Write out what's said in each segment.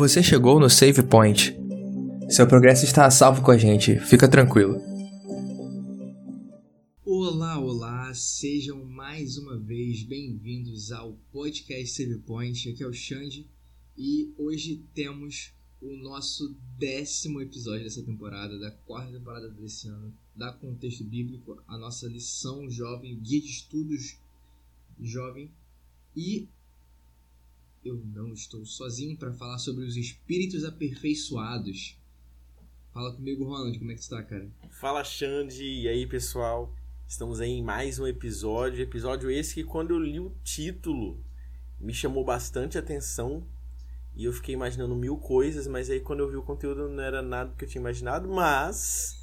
Você chegou no Save Point. Seu progresso está a salvo com a gente, fica tranquilo. Olá, olá, sejam mais uma vez bem-vindos ao podcast Save Point. Aqui é o Xande e hoje temos o nosso décimo episódio dessa temporada, da quarta temporada desse ano, da Contexto Bíblico, a nossa lição jovem, guia de estudos jovem. E eu não estou sozinho para falar sobre os espíritos aperfeiçoados. Fala comigo, Ronald, como é que está, cara? Fala, Xande, e aí, pessoal? Estamos aí em mais um episódio. Episódio esse que, quando eu li o título, me chamou bastante atenção e eu fiquei imaginando mil coisas, mas aí quando eu vi o conteúdo não era nada que eu tinha imaginado, mas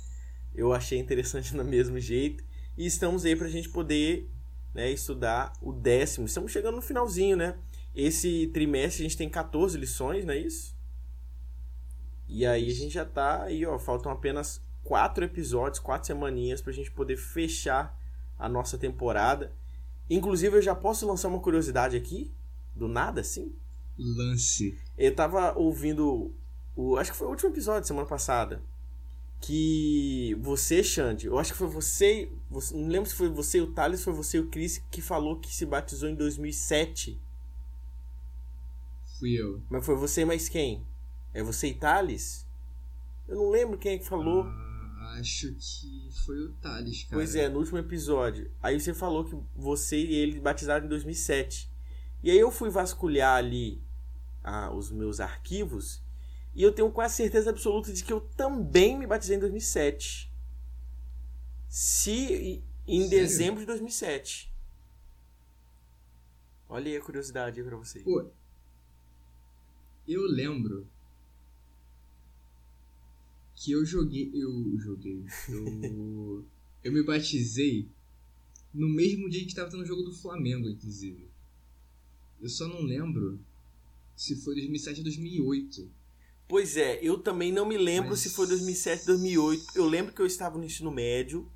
eu achei interessante do mesmo jeito. E estamos aí para a gente poder né, estudar o décimo. Estamos chegando no finalzinho, né? Esse trimestre a gente tem 14 lições, não é isso? E aí a gente já tá aí, ó, faltam apenas quatro episódios, quatro semaninhas pra gente poder fechar a nossa temporada. Inclusive eu já posso lançar uma curiosidade aqui, do nada assim. Lance. Eu tava ouvindo o, acho que foi o último episódio semana passada, que você, Xande, eu acho que foi você, você não lembro se foi você o Thales, foi você o Chris que falou que se batizou em 2007. Fui eu. Mas foi você mais quem? É você e Thales? Eu não lembro quem é que falou. Ah, acho que foi o Thales, cara. Pois é, no último episódio. Aí você falou que você e ele batizaram em 2007. E aí eu fui vasculhar ali ah, os meus arquivos e eu tenho quase certeza absoluta de que eu também me batizei em 2007. Se em Sério? dezembro de 2007. Olha aí a curiosidade aí pra vocês. Pô, eu lembro que eu joguei. Eu joguei. Eu, eu me batizei no mesmo dia que tava tendo o jogo do Flamengo, inclusive. Eu só não lembro se foi 2007 ou 2008. Pois é, eu também não me lembro Mas- se foi 2007, 2008. Eu lembro que eu estava no ensino médio.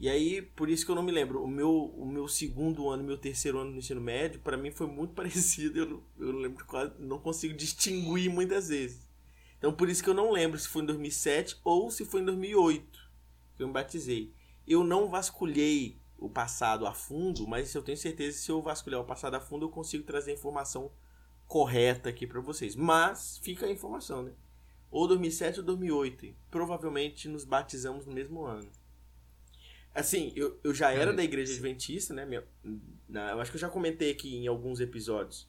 E aí, por isso que eu não me lembro. O meu, o meu segundo ano meu terceiro ano no ensino médio, para mim foi muito parecido. Eu eu lembro quase, não consigo distinguir muitas vezes. Então, por isso que eu não lembro se foi em 2007 ou se foi em 2008 que eu me batizei. Eu não vasculhei o passado a fundo, mas eu tenho certeza que se eu vasculhar o passado a fundo, eu consigo trazer a informação correta aqui para vocês. Mas fica a informação, né? Ou 2007 ou 2008. hein? Provavelmente nos batizamos no mesmo ano. Assim, eu, eu já era Cara, da igreja sim. adventista, né? Minha- na- eu acho que eu já comentei aqui em alguns episódios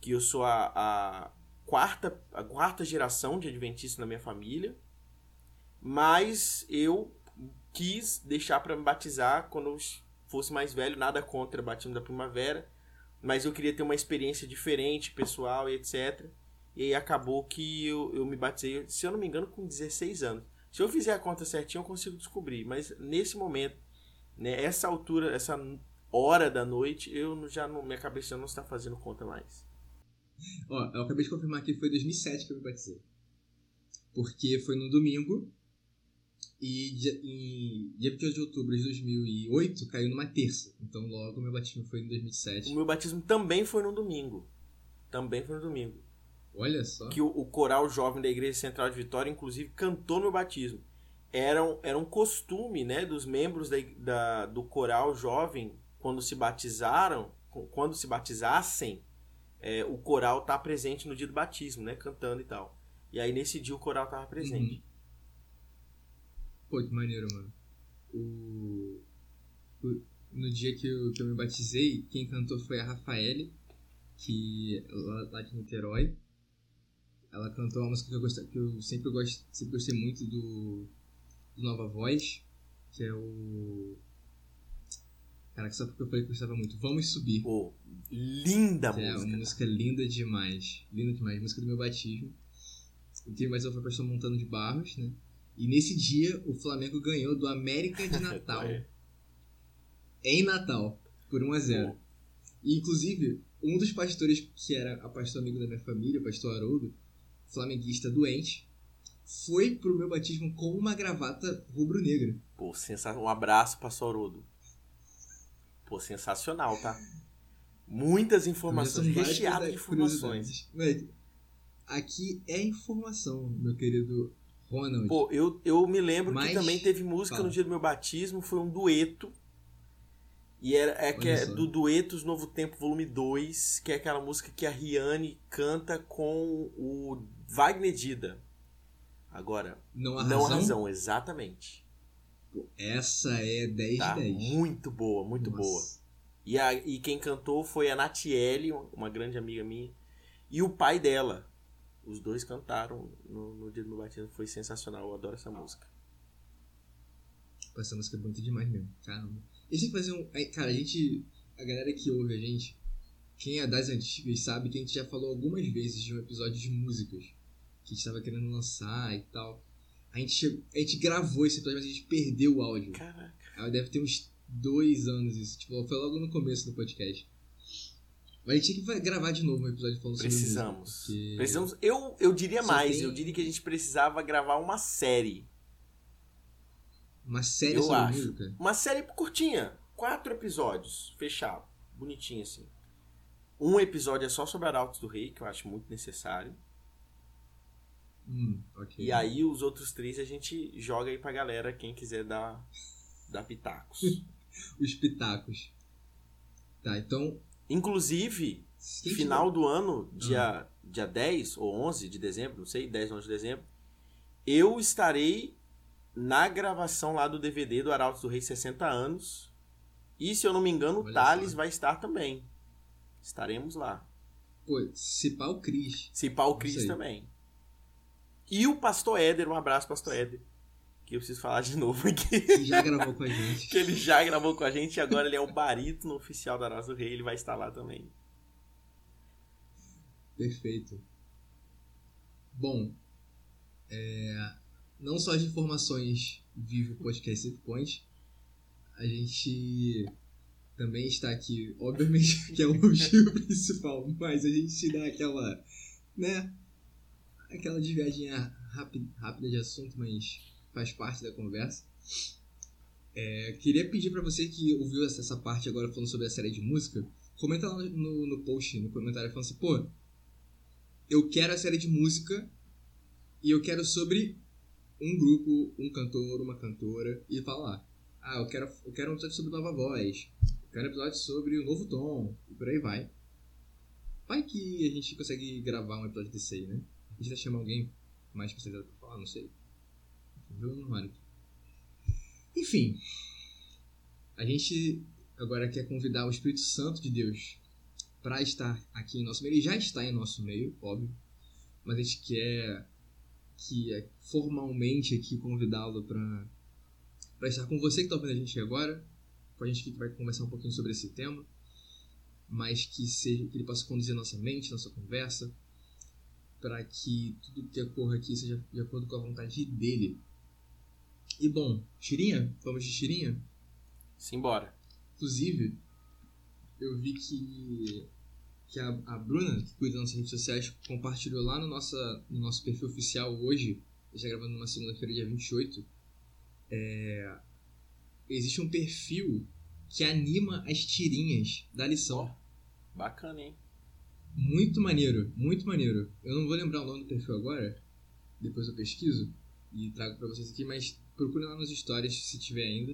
que eu sou a, a quarta, a quarta geração de adventista na minha família. Mas eu quis deixar para me batizar quando eu fosse mais velho, nada contra batismo da primavera, mas eu queria ter uma experiência diferente, pessoal e etc. E aí acabou que eu, eu me batizei, se eu não me engano, com 16 anos. Se eu fizer a conta certinho, eu consigo descobrir, mas nesse momento, né, essa altura, essa hora da noite, eu já não, minha cabeça não está fazendo conta mais. Ó, eu acabei de confirmar que foi 2007 que eu me batizei. Porque foi no domingo. E dia, em dia 28 de outubro de 2008 caiu numa terça. Então logo meu batismo foi em 2007. O meu batismo também foi no domingo. Também foi no domingo. Olha só. que o, o coral jovem da Igreja Central de Vitória, inclusive, cantou no batismo. Era um, era um costume né, dos membros da, da- do coral jovem, quando se batizaram, quando se batizassem, é, o coral tá presente no dia do batismo, né? Cantando e tal. E aí nesse dia o coral tava presente. Pô, que maneiro, mano. O... o- No dia que eu, que eu me batizei, quem cantou foi a Rafaele, que lá, lá de Niterói. Ela cantou uma música que eu, que eu sempre, gost... sempre gostei muito do... do Nova Voz, que é o. Caraca, só porque eu falei que eu gostava muito. Vamos subir. Linda Que é música. uma música linda demais. Linda demais. Música do meu batismo. E quem mais foi o pastor Montano de Barros, né? E nesse dia o Flamengo ganhou do América de Natal. É. em Natal. Por 1 a 0 Pô, E inclusive, um dos pastores que era a pastor amigo da minha família, o pastor Haroldo, flamenguista doente, foi pro meu batismo com uma gravata rubro-negra. Pô, sensa... um abraço pra Sorodo. Pô, sensacional, tá? Muitas informações, recheado de informações. Mas, aqui é informação, meu querido Ronald. Pô, eu, eu me lembro Mas- que também teve música fala. no dia do meu batismo, foi um dueto. E era, é que é do Duetos Novo Tempo, volume 2, que é aquela música que a Riane canta com o Wagner Dida. Agora, não há não razão? há razão, exatamente. Essa é 10 Tá? de 10. Muito boa, muito Nossa. boa. E, a, e quem cantou foi a Natiele, uma grande amiga minha, e o pai dela. Os dois cantaram no, no dia do meu batismo, foi sensacional, eu adoro essa música. Essa música é bonita demais mesmo. Caramba. A gente tem que fazer um. Cara, a gente. A galera que ouve a gente, quem é das antigas, sabe que a gente já falou algumas vezes de um episódio de músicas que a gente tava querendo lançar e tal. A gente, chegou- a gente gravou esse episódio, mas a gente perdeu o áudio. Caraca. Deve ter uns dois anos isso. Tipo, foi logo no começo do podcast. Mas a gente tinha que gravar de novo um episódio falando sobre Precisamos. música. porque- Precisamos. Eu, eu diria Só mais, tem- eu diria que a gente precisava gravar uma série. Uma série Eu sobre acho. música. Uma série curtinha. Quatro episódios. Fechado. Bonitinho assim. Um episódio é só sobre Arautos do Rei, que eu acho muito necessário. Hum, ok. E aí os outros três a gente joga aí pra galera, quem quiser dar, dar pitacos. Os pitacos. Tá, então. Inclusive, quem final do ano, dia, dia 10 ou 11 de dezembro, não sei, 10 ou 11 de dezembro, eu estarei na gravação lá do DVD do Arautos do Rei 60 anos. E se eu não me engano, o Thales só. vai estar também. Estaremos lá. Pô, se pá o Cris. Se pá o Cris também. E o Pastor Éder, um abraço, Pastor Éder. Que eu preciso falar de novo aqui. Que já gravou com a gente. que ele já gravou com a gente e agora ele é o barítono oficial da Arautos do Rei, ele vai estar lá também. Perfeito. Bom, é, não só de informações vive o podcast Point, a gente também está aqui, obviamente que é o motivo principal, mas a gente dá aquela, né, aquela desviadinha rápida, rápida de assunto, mas faz parte da conversa. É, queria pedir pra você que ouviu essa, parte agora falando sobre a série de música, comenta lá no, no post, no comentário, falando assim, pô, eu quero a série de música e eu quero sobre um grupo, um cantor, uma cantora e falar. Ah, eu quero, eu quero um episódio sobre Nova Voz. Quero episódio sobre o Novo Tom. E por aí vai. Vai que a gente consegue gravar um episódio desse aí, né? A gente vai chamar alguém mais especializado pra falar, não sei. Viu no Mário. Enfim. A gente agora quer convidar o Espírito Santo de Deus para estar aqui em nosso meio. Ele já está em nosso meio, óbvio. Mas a gente quer que é, formalmente aqui convidá-lo para estar com você que está ouvindo a gente agora, com a gente que vai conversar um pouquinho sobre esse tema, mas que seja que ele possa conduzir nossa mente, nossa conversa, para que tudo que ocorra aqui seja de acordo com a vontade dele. E bom, tirinha? Vamos de tirinha? Simbora. Inclusive, eu vi que, que a, a Bruna, que cuida das nossas redes sociais, compartilhou lá no, nossa, no nosso perfil oficial hoje, gente está gravando numa segunda-feira, dia 28, é, existe um perfil que anima as tirinhas da lição. Bacana, hein? Muito maneiro, muito maneiro. Eu não vou lembrar o nome do perfil agora, depois eu pesquiso e trago pra vocês aqui, mas procurem lá nos stories se tiver ainda.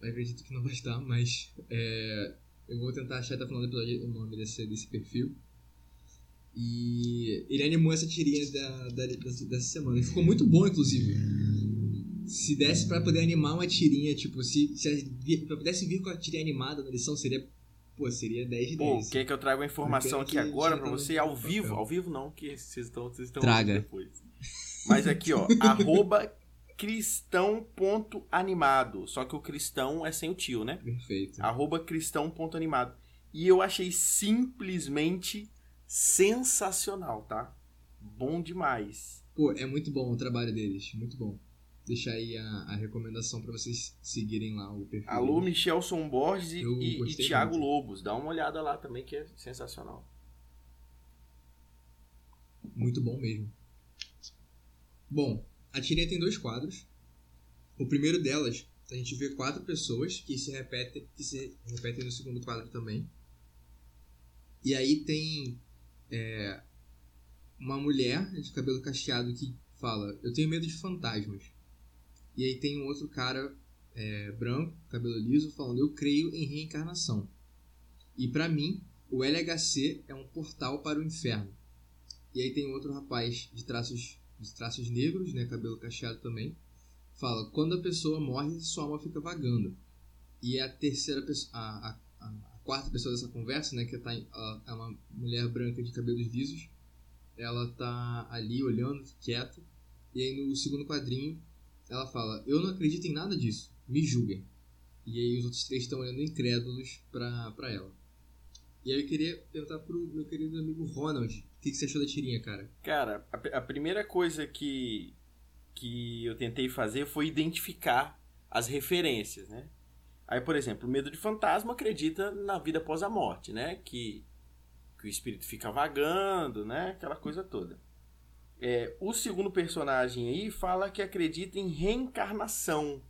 Eu acredito que não vai estar, mas é, eu vou tentar achar até o final do episódio o nome desse, desse perfil. E ele animou essa tirinha da, da- dessa, dessa semana. E ficou muito bom, inclusive. Se desse pra poder animar uma tirinha, tipo, se, se pra pudesse vir com a tirinha animada na lição, seria. Pô, seria 10 de 10. Pô, quer que eu traga uma informação aqui agora tá você ao papel. vivo? Ao vivo não, que vocês estão, vocês estão Traga. depois. Mas aqui, ó, arroba cristão.animado. Só que o cristão é sem o tio, né? Perfeito. Arroba cristão.animado. E eu achei simplesmente sensacional, tá? Bom demais. Pô, é muito bom o trabalho deles, muito bom. Deixar aí a, a recomendação pra vocês seguirem lá o perfil. Alô. Michelson Borges e, e, e Thiago muito. Lobos. Dá uma olhada lá também, que é sensacional. Muito bom mesmo. Bom, a tirinha tem dois quadros. O primeiro delas, a gente vê quatro pessoas que se repetem, que se repetem no segundo quadro também. E aí tem é, uma mulher de cabelo cacheado que fala: Eu tenho medo de fantasmas. E aí tem um outro cara é, branco, cabelo liso, falando: Eu creio em reencarnação. E para mim, o LHC é um portal para o inferno. E aí tem outro rapaz de traços, de traços negros, né, cabelo cacheado também, fala: Quando a pessoa morre, sua alma fica vagando. E a terceira pessoa, a, a, a quarta pessoa dessa conversa, né, que tá, é uma mulher branca de cabelos lisos, ela tá ali olhando, quieta. E aí no segundo quadrinho, ela fala: Eu não acredito em nada disso, me julguem. E aí os outros três estão olhando incrédulos pra, pra ela. E aí eu queria perguntar pro meu querido amigo Ronald, o que, que você achou da tirinha, cara? Cara, a, a primeira coisa que, que eu tentei fazer foi identificar as referências, né? Aí, por exemplo, o medo de fantasma acredita na vida após a morte, né? Que, que o espírito fica vagando, né? Aquela coisa toda. É, o segundo personagem aí fala que acredita em reencarnação.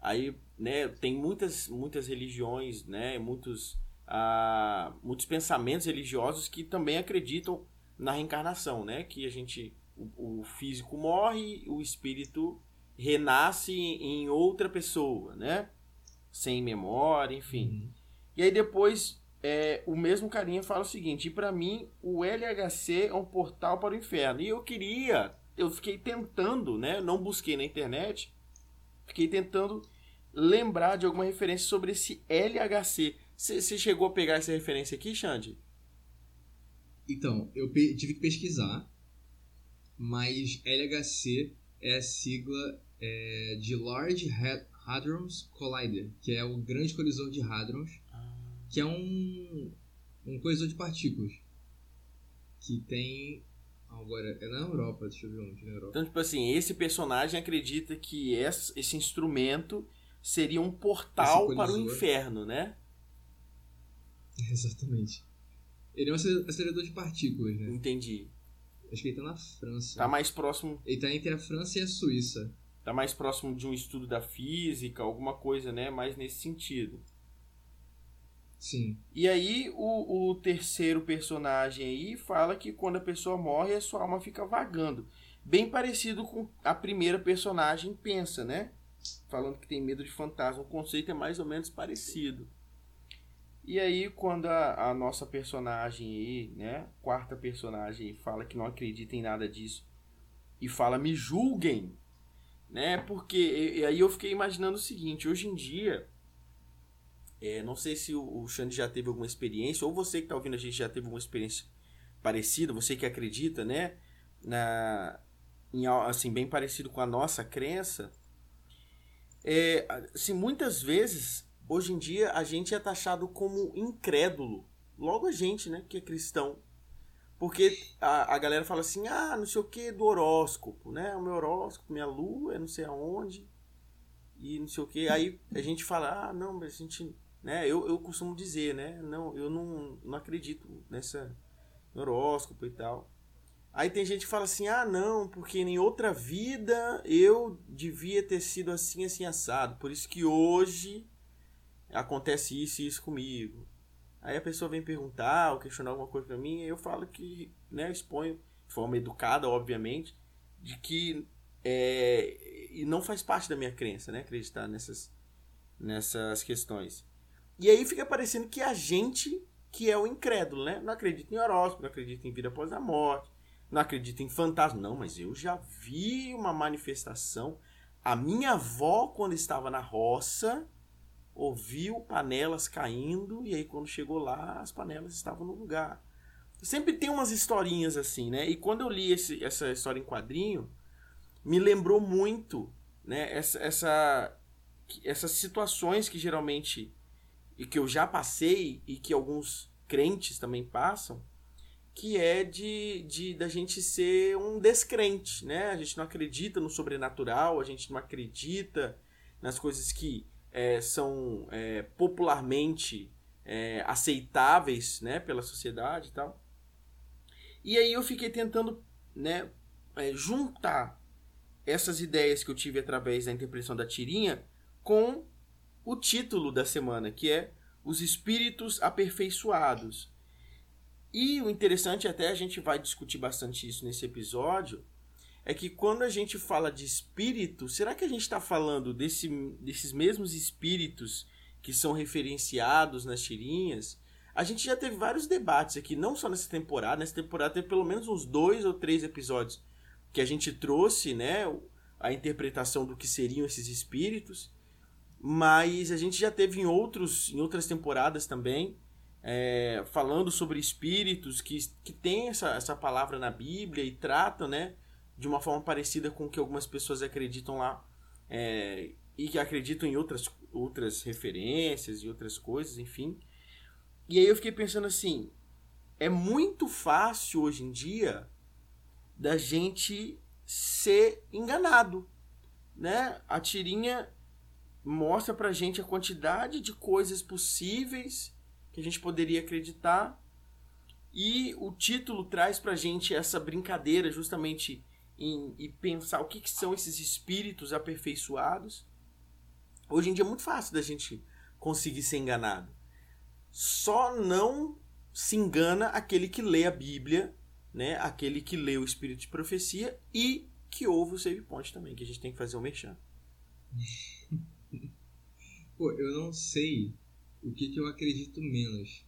Aí, né, tem muitas, muitas religiões, né, muitos a muitos pensamentos religiosos que também acreditam na reencarnação, né? Que a gente, o, o físico morre, o espírito renasce em outra pessoa, né? Sem memória, enfim. Uhum. E aí depois é, o mesmo carinha fala o seguinte: para mim o LHC é um portal para o inferno. E eu queria, eu fiquei tentando, né? Não busquei na internet, fiquei tentando lembrar de alguma referência sobre esse LHC. Você chegou a pegar essa referência aqui, Xande? Então, eu tive que pesquisar, mas LHC é a sigla é, de Large Hadrons Collider, que é o grande colisor de hadrons. Que é um, um colisor de partículas que tem agora é na Europa, deixa eu ver onde na Europa. Então, tipo assim, esse personagem acredita que esse instrumento seria um portal para o inferno, né? Exatamente. Ele é um acelerador de partículas, né? Entendi. Acho que ele tá na França. Tá mais próximo. Ele tá entre a França e a Suíça. Tá mais próximo de um estudo da física, alguma coisa, né? Mais nesse sentido. Sim. E aí, o, o terceiro personagem aí fala que quando a pessoa morre, a sua alma fica vagando. Bem parecido com a primeira personagem pensa, né? Falando que tem medo de fantasma. O conceito é mais ou menos parecido. E aí, quando a, a, nossa personagem aí, né, quarta personagem, fala que não acredita em nada disso e fala me julguem, né? Porque e, e aí eu fiquei imaginando o seguinte: hoje em dia, é, não sei se o, Xande já teve alguma experiência, ou você que está ouvindo a gente já teve alguma experiência parecida, você que acredita, né, na, em, assim, bem parecido com a nossa crença. É, assim, muitas vezes Hoje em dia a gente é taxado como incrédulo. Logo a gente, né, que é cristão. Porque a, a galera fala assim, ah, não sei o que do horóscopo, né? O meu horóscopo, minha lua, é não sei aonde. E não sei o que. Aí a gente fala, ah, não, mas a gente. Né? Eu, eu costumo dizer, né? Não, eu não, não acredito nessa horóscopo e tal. Aí tem gente que fala assim, ah, não, porque em outra vida eu devia ter sido assim, assim, assado. Por isso que hoje acontece isso e isso comigo. Aí a pessoa vem perguntar ou questionar alguma coisa para mim, e eu falo que, né, exponho de forma educada, obviamente, de que é, e não faz parte da minha crença, né, acreditar nessas, nessas questões. E aí fica parecendo que a gente que é o incrédulo, né? Não acredita em horóscopo, não acredita em vida após a morte, não acredita em fantasma. Não, mas eu já vi uma manifestação. A minha avó, quando estava na roça, ouviu panelas caindo e aí quando chegou lá as panelas estavam no lugar. Sempre tem umas historinhas assim, né? E quando eu li esse, essa história em quadrinho, me lembrou muito, né? Essa, essa, essas situações que geralmente e que eu já passei e que alguns crentes também passam, que é de, de da gente ser um descrente, né? A gente não acredita no sobrenatural, a gente não acredita nas coisas que é, são é, popularmente é, aceitáveis né, pela sociedade e tal. E aí eu fiquei tentando né, é, juntar essas ideias que eu tive através da interpretação da tirinha com o título da semana, que é Os Espíritos Aperfeiçoados. E o interessante, até a gente vai discutir bastante isso nesse episódio, é que quando a gente fala de espírito, será que a gente está falando desse, desses mesmos espíritos que são referenciados nas tirinhas? A gente já teve vários debates aqui, não só nessa temporada, nessa temporada teve pelo menos uns dois ou três episódios que a gente trouxe, né, a interpretação do que seriam esses espíritos, mas a gente já teve em, outros, em outras temporadas também, é, falando sobre espíritos que, que tem essa, essa palavra na Bíblia e tratam, né, de uma forma parecida com o que algumas pessoas acreditam lá é, e que acreditam em outras, outras referências e outras coisas, enfim. E aí eu fiquei pensando assim, é muito fácil hoje em dia da gente ser enganado, né? A tirinha mostra pra gente a quantidade de coisas possíveis que a gente poderia acreditar e o título traz pra gente essa brincadeira justamente em, em pensar o que, que são esses espíritos aperfeiçoados. Hoje em dia é muito fácil da gente conseguir ser enganado. Só não se engana aquele que lê a Bíblia, né? Aquele que lê o Espírito de Profecia e que ouve o Save Point também, que a gente tem que fazer o um merchan. Pô, eu não sei o que, que eu acredito menos.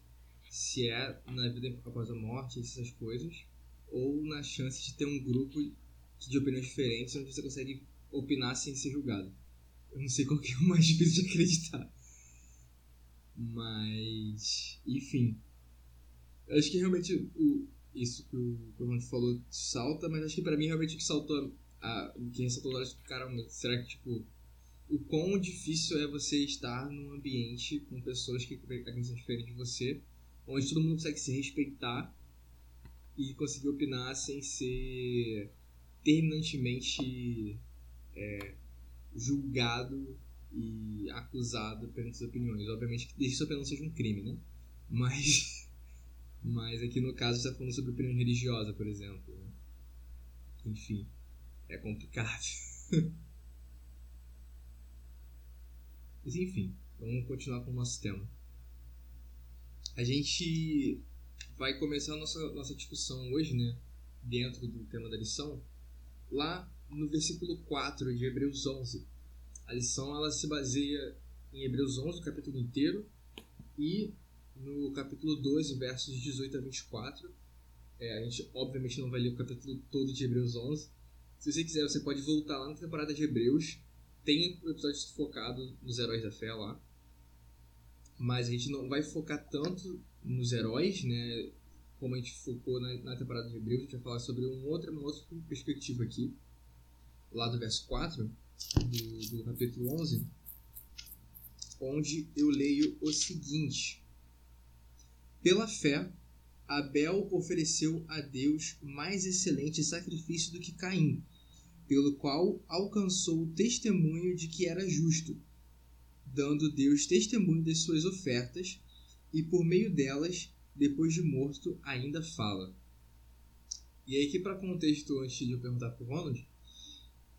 Se é na vida após a morte, essas coisas, ou na chance de ter um grupo de opiniões diferentes onde você consegue opinar sem ser julgado. Eu não sei qual que é o mais difícil de acreditar. Mas, enfim. Acho que realmente o, isso que o, o falou salta, mas acho que pra mim realmente o que saltou, a, o que ressaltou na hora de caramba, será que tipo, o quão difícil é você estar num ambiente com pessoas que acreditam diferente de você, onde todo mundo consegue se respeitar e conseguir opinar sem ser terminantemente é, julgado e acusado perante suas opiniões. Obviamente que desde sua opinião seja um crime, né? Mas, mas aqui no caso está falando sobre opinião religiosa, por exemplo. Né? Enfim, é complicado. mas enfim, vamos continuar com o nosso tema. A gente vai começar a nossa, nossa discussão hoje, né? Dentro do tema da lição, lá no versículo 4 de Hebreus 11. A lição ela se baseia em Hebreus 11, o capítulo inteiro, e no capítulo 12, versos 18 a 24. É, a gente obviamente não vai ler o capítulo todo de Hebreus 11. Se você quiser, você pode voltar lá na temporada de Hebreus. Tem um episódio focado nos heróis da fé lá. Mas a gente não vai focar tanto nos heróis, né? como a gente focou na, na temporada de Hebreus, a gente vai falar sobre um outro, uma outra perspectiva aqui, lá do verso 4 do, do capítulo 11, onde eu leio o seguinte: Pela fé, Abel ofereceu a Deus mais excelente sacrifício do que Caim, pelo qual alcançou o testemunho de que era justo, dando Deus testemunho das suas ofertas, e por meio delas depois de morto, ainda fala. E aí, aqui para contexto, antes de eu perguntar pro Ronald,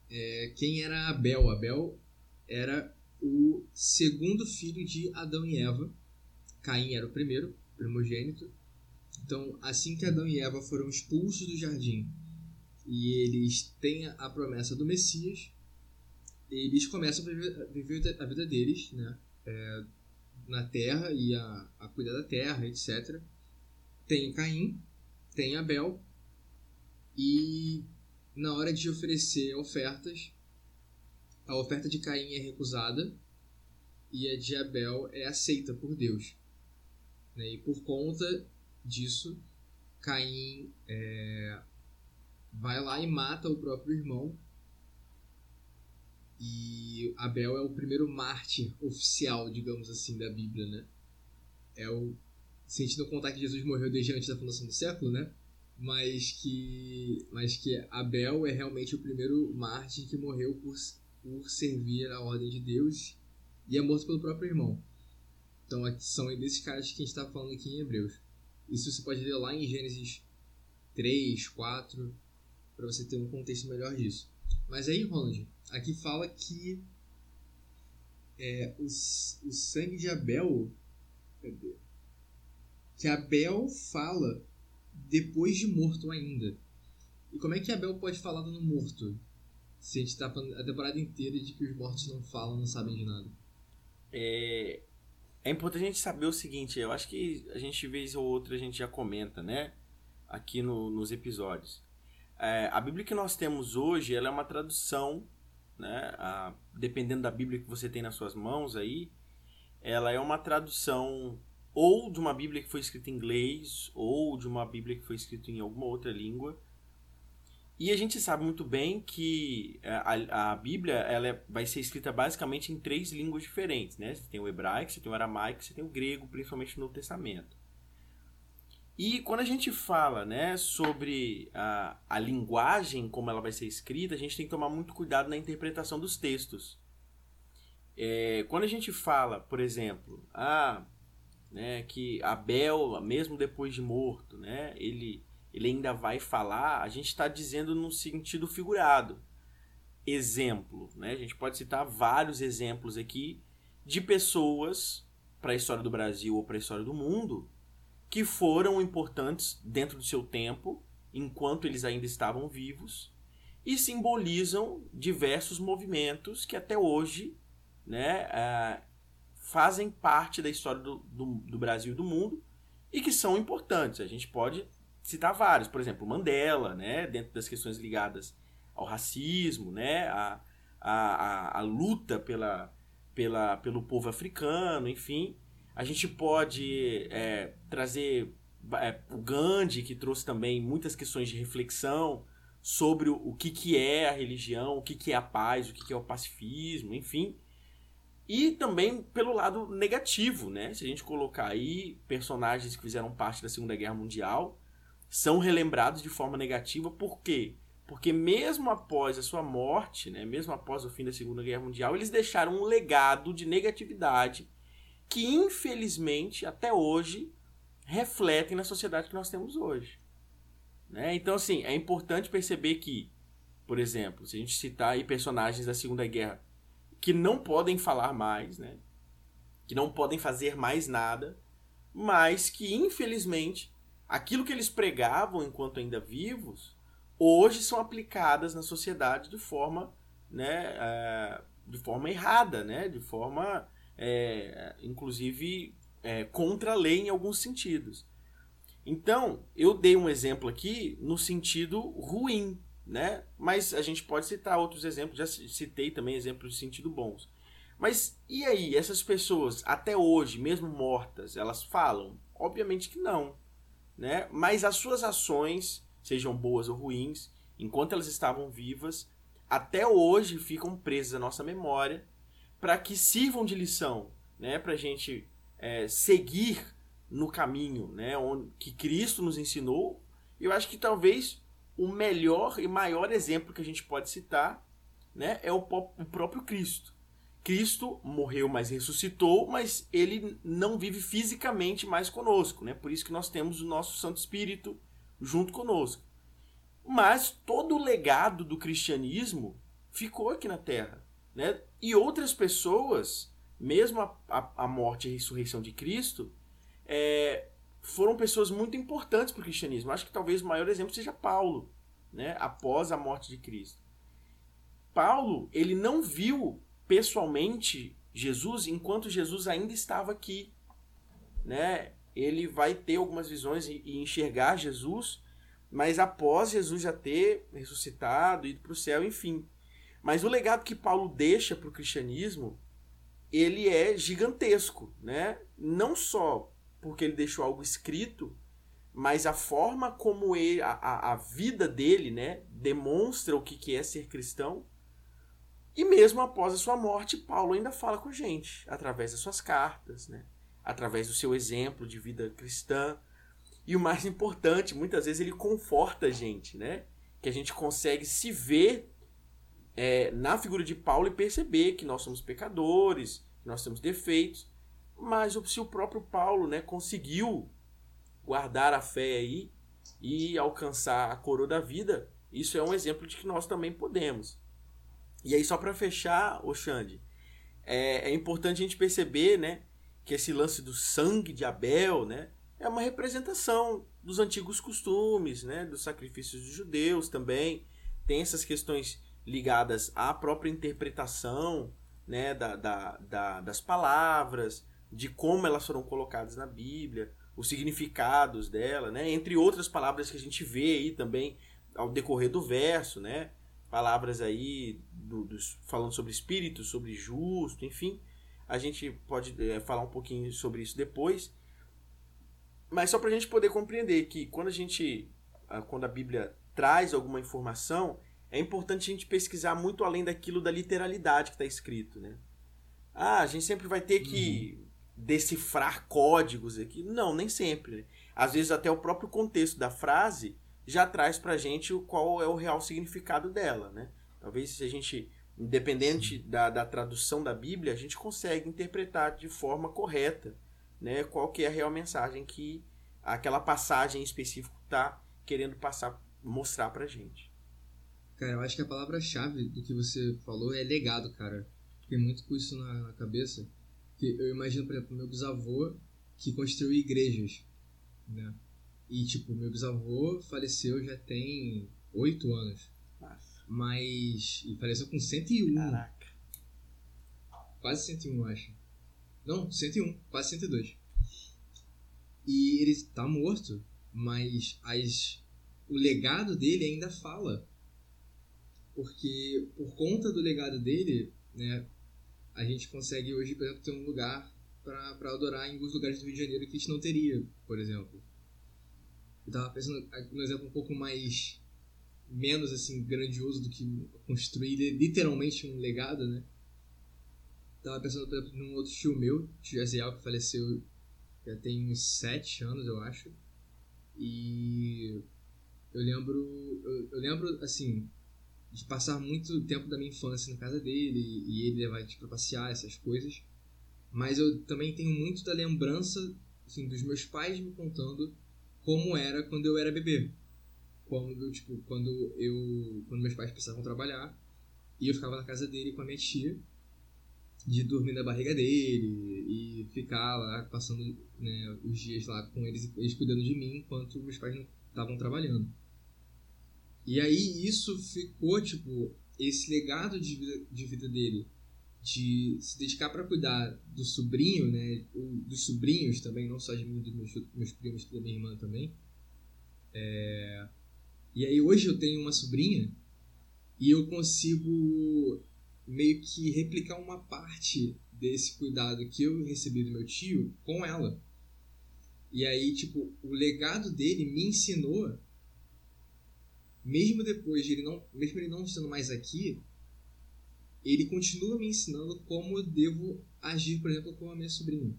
é, quem era Abel? Abel era o segundo filho de Adão e Eva. Caim era o primeiro, primogênito. Então, assim que Adão e Eva foram expulsos do jardim e eles têm a promessa do Messias, eles começam a viver, a vida deles, né? É, na terra e a, a cuidar da terra, etc. Tem Caim, tem Abel, e na hora de oferecer ofertas, a oferta de Caim é recusada e a de Abel é aceita por Deus. Né? E por conta disso, Caim é, vai lá e mata o próprio irmão e Abel é o primeiro mártir oficial, digamos assim, da Bíblia, né? É o. Se a gente não contar que Jesus morreu desde antes da fundação do século, né? Mas que, mas que Abel é realmente o primeiro mártir que morreu por, por servir a ordem de Deus e é morto pelo próprio irmão. Então são desses caras que a gente está falando aqui em Hebreus. Isso você pode ler lá em Gênesis 3, 4, para você ter um contexto melhor disso. Mas aí, Ronald, aqui fala que é, o, o sangue de Abel. Cadê? Que Abel fala depois de morto ainda. E como é que Abel pode falar no morto? Se a gente tá a temporada inteira de que os mortos não falam, não sabem de nada. É, é importante a gente saber o seguinte, eu acho que a gente, vez ou outra, a gente já comenta, né? Aqui no, nos episódios. É, a Bíblia que nós temos hoje, ela é uma tradução, né? A, dependendo da Bíblia que você tem nas suas mãos aí, ela é uma tradução ou de uma Bíblia que foi escrita em inglês, ou de uma Bíblia que foi escrita em alguma outra língua. E a gente sabe muito bem que é, a, a Bíblia ela é, vai ser escrita basicamente em três línguas diferentes, né? Você tem o hebraico, você tem o aramaico, você tem o grego, principalmente no Testamento. E quando a gente fala né, sobre a, a linguagem, como ela vai ser escrita, a gente tem que tomar muito cuidado na interpretação dos textos. É, quando a gente fala, por exemplo, ah, né, que Abel, mesmo depois de morto, né, ele, ele ainda vai falar, a gente está dizendo num sentido figurado. Exemplo, né, a gente pode citar vários exemplos aqui de pessoas para a história do Brasil ou para a história do mundo que foram importantes dentro do seu tempo, enquanto eles ainda estavam vivos, e simbolizam diversos movimentos que até hoje né, uh, fazem parte da história do, do, do Brasil e do mundo e que são importantes. A gente pode citar vários, por exemplo, Mandela, né, dentro das questões ligadas ao racismo, né, a, a, a, a luta pela, pela, pelo povo africano, enfim. A gente pode é, trazer é, o Gandhi, que trouxe também muitas questões de reflexão sobre o, o que, que é a religião, o que, que é a paz, o que, que é o pacifismo, enfim. E também pelo lado negativo, né? Se a gente colocar aí personagens que fizeram parte da Segunda Guerra Mundial, são relembrados de forma negativa, por quê? Porque mesmo após a sua morte, né, mesmo após o fim da Segunda Guerra Mundial, eles deixaram um legado de negatividade que infelizmente até hoje refletem na sociedade que nós temos hoje. Né? Então, assim, é importante perceber que, por exemplo, se a gente citar aí personagens da Segunda Guerra que não podem falar mais, né? Que não podem fazer mais nada, mas que infelizmente aquilo que eles pregavam enquanto ainda vivos hoje são aplicadas na sociedade de forma, né, uh, de forma errada, né, de forma, é, inclusive, é, contra a lei em alguns sentidos. Então, eu dei um exemplo aqui no sentido ruim, né? Mas a gente pode citar outros exemplos, já citei também exemplos de sentido bons. Mas e aí, essas pessoas, até hoje, mesmo mortas, elas falam? Obviamente que não, né? Mas as suas ações, sejam boas ou ruins, enquanto elas estavam vivas, até hoje ficam presas à nossa memória para que sirvam de lição, né? Para a gente é, seguir no caminho, né? Onde, que Cristo nos ensinou. Eu acho que talvez o melhor e maior exemplo que a gente pode citar né, é o, o próprio Cristo. Cristo morreu, mas ressuscitou, mas ele não vive fisicamente mais conosco, né? Por isso que nós temos o nosso Santo Espírito junto conosco. Mas todo o legado do cristianismo ficou aqui na Terra, né? E outras pessoas, mesmo a, a, a morte e a ressurreição de Cristo, é, foram pessoas muito importantes para o cristianismo. Acho que talvez o maior exemplo seja Paulo, né, após a morte de Cristo. Paulo, ele não viu pessoalmente Jesus enquanto Jesus ainda estava aqui, né? Ele vai ter algumas visões e, e enxergar Jesus, mas após Jesus já ter ressuscitado, ido para o céu, enfim. Mas o legado que Paulo deixa para o cristianismo, ele é gigantesco, né? Não só porque ele deixou algo escrito, mas a forma como ele, a, a vida dele né, demonstra o que, que é ser cristão. E mesmo após a sua morte, Paulo ainda fala com gente, através das suas cartas, né, através do seu exemplo de vida cristã. E o mais importante, muitas vezes ele conforta a gente, né? Que a gente consegue se ver é, na figura de Paulo e perceber que nós somos pecadores, que nós temos defeitos, mas se o próprio Paulo né, conseguiu guardar a fé aí e alcançar a coroa da vida, isso é um exemplo de que nós também podemos. E aí, só para fechar, o Xande, é, é, importante a gente perceber né, que esse lance do sangue de Abel, né, é uma representação dos antigos costumes, né? Dos sacrifícios dos judeus também. Tem essas questões ligadas à própria interpretação, né? Da, da, da, das palavras, de como elas foram colocadas na Bíblia, os significados dela, né? Entre outras palavras que a gente vê aí também ao decorrer do verso, né? Palavras aí do, dos, falando sobre espírito, sobre justo, enfim. A gente pode é, falar um pouquinho sobre isso depois. Mas só para a gente poder compreender que quando a gente, quando a Bíblia traz alguma informação, é importante a gente pesquisar muito além daquilo da literalidade que está escrito, né? Ah, a gente sempre vai ter que uhum. decifrar códigos aqui. Não, nem sempre. Né? Às vezes até o próprio contexto da frase já traz para a gente o qual é o real significado dela, né? Talvez se a gente, independente da, da tradução da Bíblia, a gente consegue interpretar de forma correta né, qual que é a real mensagem que aquela passagem específica está querendo passar, mostrar pra gente. Cara, eu acho que a palavra-chave do que você falou é legado, cara. Fiquei muito com isso na, na cabeça. Que eu imagino, por exemplo, meu bisavô que construiu igrejas, né? E, tipo, meu bisavô faleceu já tem oito anos. Nossa. Mas... E faleceu com 101. Caraca. Quase 101, acho. Não, 101, quase 102. E ele tá morto, mas as, o legado dele ainda fala. Porque por conta do legado dele, né, a gente consegue hoje, por exemplo, ter um lugar para adorar em alguns lugares do Rio de Janeiro que a gente não teria, por exemplo. Eu tava pensando num exemplo um pouco mais menos assim grandioso do que construir literalmente um legado, né? Tava pensando, por exemplo, num outro tio meu, tio Aziel, que faleceu já tem uns sete anos, eu acho. E eu lembro, eu, eu, lembro, assim, de passar muito tempo da minha infância na casa dele e ele levar a gente passear, essas coisas. Mas eu também tenho muito da lembrança, assim, dos meus pais me contando como era quando eu era bebê. Quando, tipo, quando eu, quando meus pais precisavam trabalhar e eu ficava na casa dele com a minha tia de dormir na barriga dele e ficar lá passando né, os dias lá com eles, eles cuidando de mim enquanto meus pais não estavam trabalhando. E aí isso ficou, tipo, esse legado de vida, de vida dele, de se dedicar para cuidar do sobrinho, né, dos sobrinhos também, não só de mim, dos meus, meus primos, da minha irmã também. É... E aí hoje eu tenho uma sobrinha e eu consigo meio que replicar uma parte desse cuidado que eu recebi do meu tio com ela. E aí, tipo, o legado dele me ensinou, mesmo depois de ele não, mesmo ele não estando mais aqui, ele continua me ensinando como eu devo agir, por exemplo, com a minha sobrinha.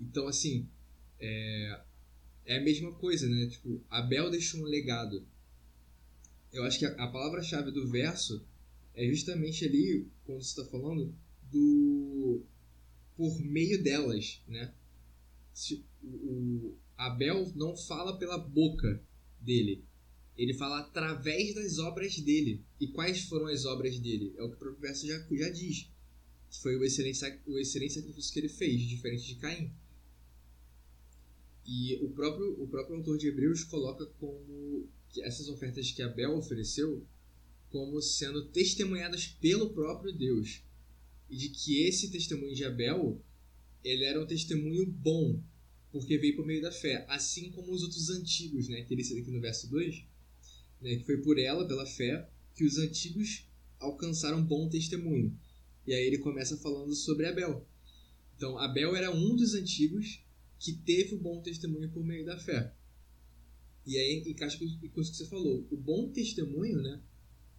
Então, assim, é, é a mesma coisa, né? Tipo, Abel deixou um legado. Eu acho que a, a palavra-chave do verso é justamente ali, quando você está falando, do por meio delas, né? O Abel não fala pela boca dele, ele fala através das obras dele. E quais foram as obras dele? É o que o próprio verso já, já diz. Foi o excelente, o excelente sacrifício que ele fez, diferente de Caim. E o próprio, o próprio autor de Hebreus coloca como que essas ofertas que Abel ofereceu como sendo testemunhadas pelo próprio Deus. E de que esse testemunho de Abel, ele era um testemunho bom, porque veio por meio da fé, assim como os outros antigos, né, que ele cita aqui no verso 2, né, que foi por ela, pela fé, que os antigos alcançaram bom testemunho. E aí ele começa falando sobre Abel. Então, Abel era um dos antigos que teve o bom testemunho por meio da fé. E aí encaixa com isso que você falou. O bom testemunho, né,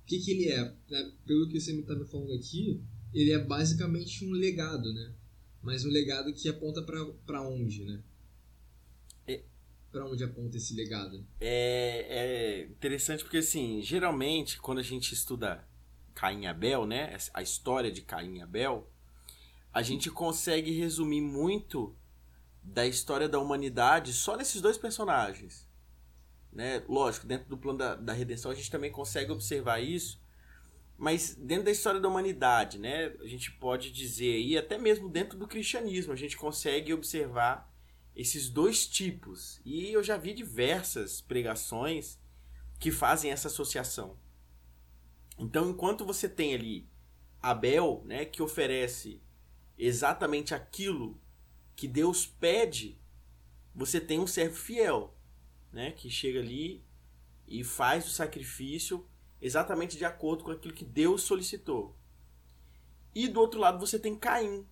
que, que ele é? Né? Pelo que você me está me falando aqui, ele é basicamente um legado, né? Mas um legado que aponta para onde, né? Para onde aponta esse legado? É, é interessante porque, assim, geralmente, quando a gente estuda Caim e Abel, né? A história de Caim e Abel, a gente consegue resumir muito da história da humanidade só nesses dois personagens. Né? Lógico, dentro do plano da, da redenção a gente também consegue observar isso, mas dentro da história da humanidade, né, a gente pode dizer, e até mesmo dentro do cristianismo, a gente consegue observar esses dois tipos. E eu já vi diversas pregações que fazem essa associação. Então, enquanto você tem ali Abel, né, que oferece exatamente aquilo que Deus pede, você tem um servo fiel, né, que chega ali e faz o sacrifício exatamente de acordo com aquilo que Deus solicitou. E do outro lado você tem Caim,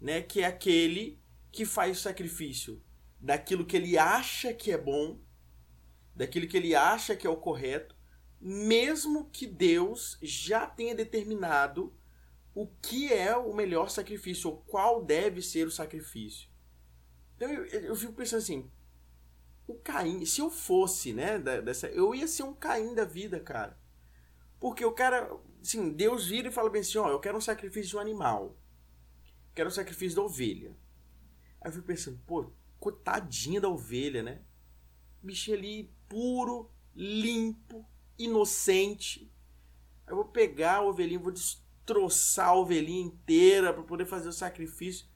né, que é aquele que faz o sacrifício daquilo que ele acha que é bom, daquilo que ele acha que é o correto, mesmo que Deus já tenha determinado o que é o melhor sacrifício, ou qual deve ser o sacrifício. Então eu, eu fico pensando assim, o Caim, se eu fosse, né, dessa, eu ia ser um Caim da vida, cara. Porque o cara, assim, Deus vira e fala bem assim, ó, eu quero um sacrifício de um animal. Quero um sacrifício da ovelha. Aí eu fico pensando, pô, coitadinha da ovelha, né? Bichinho ali puro, limpo, inocente. Eu vou pegar a ovelhinha, vou destroçar a ovelhinha inteira para poder fazer o sacrifício.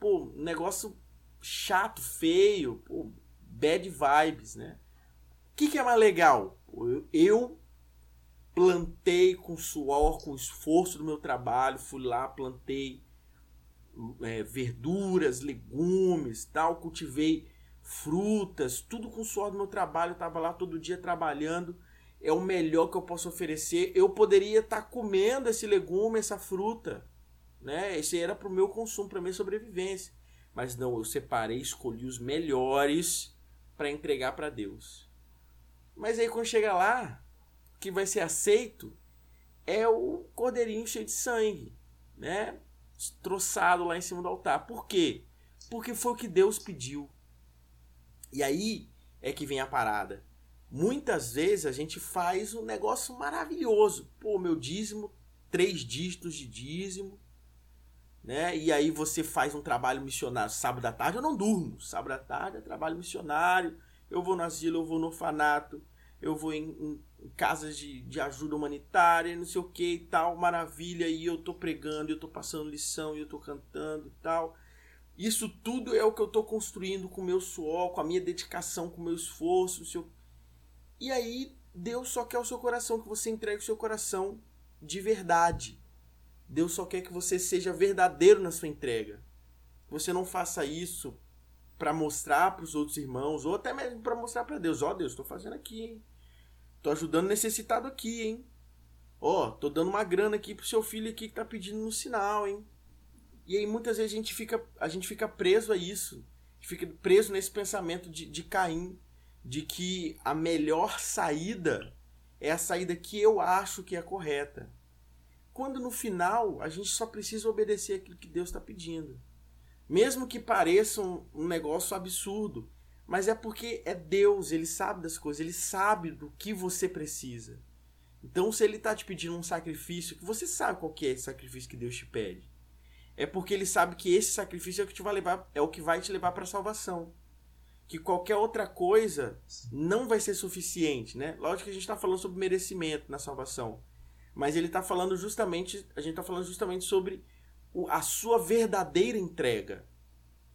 Pô, negócio chato, feio, pô, bad vibes, né? O que, que é mais legal? Eu plantei com suor, com esforço do meu trabalho, fui lá, plantei é, verduras, legumes, tal, cultivei frutas, tudo com suor do meu trabalho, eu estava lá todo dia trabalhando, é o melhor que eu posso oferecer. Eu poderia estar tá comendo esse legume, essa fruta, né? Esse era para o meu consumo, para minha sobrevivência. Mas não, eu separei, escolhi os melhores para entregar para Deus. Mas aí quando chega lá, que vai ser aceito é o cordeirinho cheio de sangue, né? Troçado lá em cima do altar. Por quê? Porque foi o que Deus pediu. E aí é que vem a parada. Muitas vezes a gente faz um negócio maravilhoso. Pô, meu dízimo, três dígitos de dízimo, né? E aí você faz um trabalho missionário. Sábado à tarde eu não durmo. Sábado à tarde é trabalho missionário. Eu vou no asilo, eu vou no orfanato, eu vou em, em casas de, de ajuda humanitária, não sei o que e tal, maravilha. E eu tô pregando, eu tô passando lição, eu tô cantando e tal. Isso tudo é o que eu tô construindo com o meu suor, com a minha dedicação, com o meu esforço. O seu... E aí Deus só quer o seu coração, que você entregue o seu coração de verdade Deus só quer que você seja verdadeiro na sua entrega. Você não faça isso para mostrar para os outros irmãos, ou até mesmo para mostrar para Deus: Ó, oh, Deus, estou fazendo aqui, hein? Tô ajudando necessitado aqui, hein? Ó, oh, tô dando uma grana aqui pro seu filho aqui que tá pedindo no sinal, hein? E aí muitas vezes a gente fica, a gente fica preso a isso. fica preso nesse pensamento de, de Caim, de que a melhor saída é a saída que eu acho que é correta. Quando no final a gente só precisa obedecer aquilo que Deus está pedindo. Mesmo que pareça um, um negócio absurdo, mas é porque é Deus, ele sabe das coisas, ele sabe do que você precisa. Então, se ele está te pedindo um sacrifício, que você sabe qual que é esse sacrifício que Deus te pede. É porque ele sabe que esse sacrifício é o que te vai levar, é o que vai te levar para a salvação. Que qualquer outra coisa não vai ser suficiente, né? Lógico que a gente está falando sobre merecimento na salvação. Mas ele está falando justamente, a gente está falando justamente sobre a sua verdadeira entrega.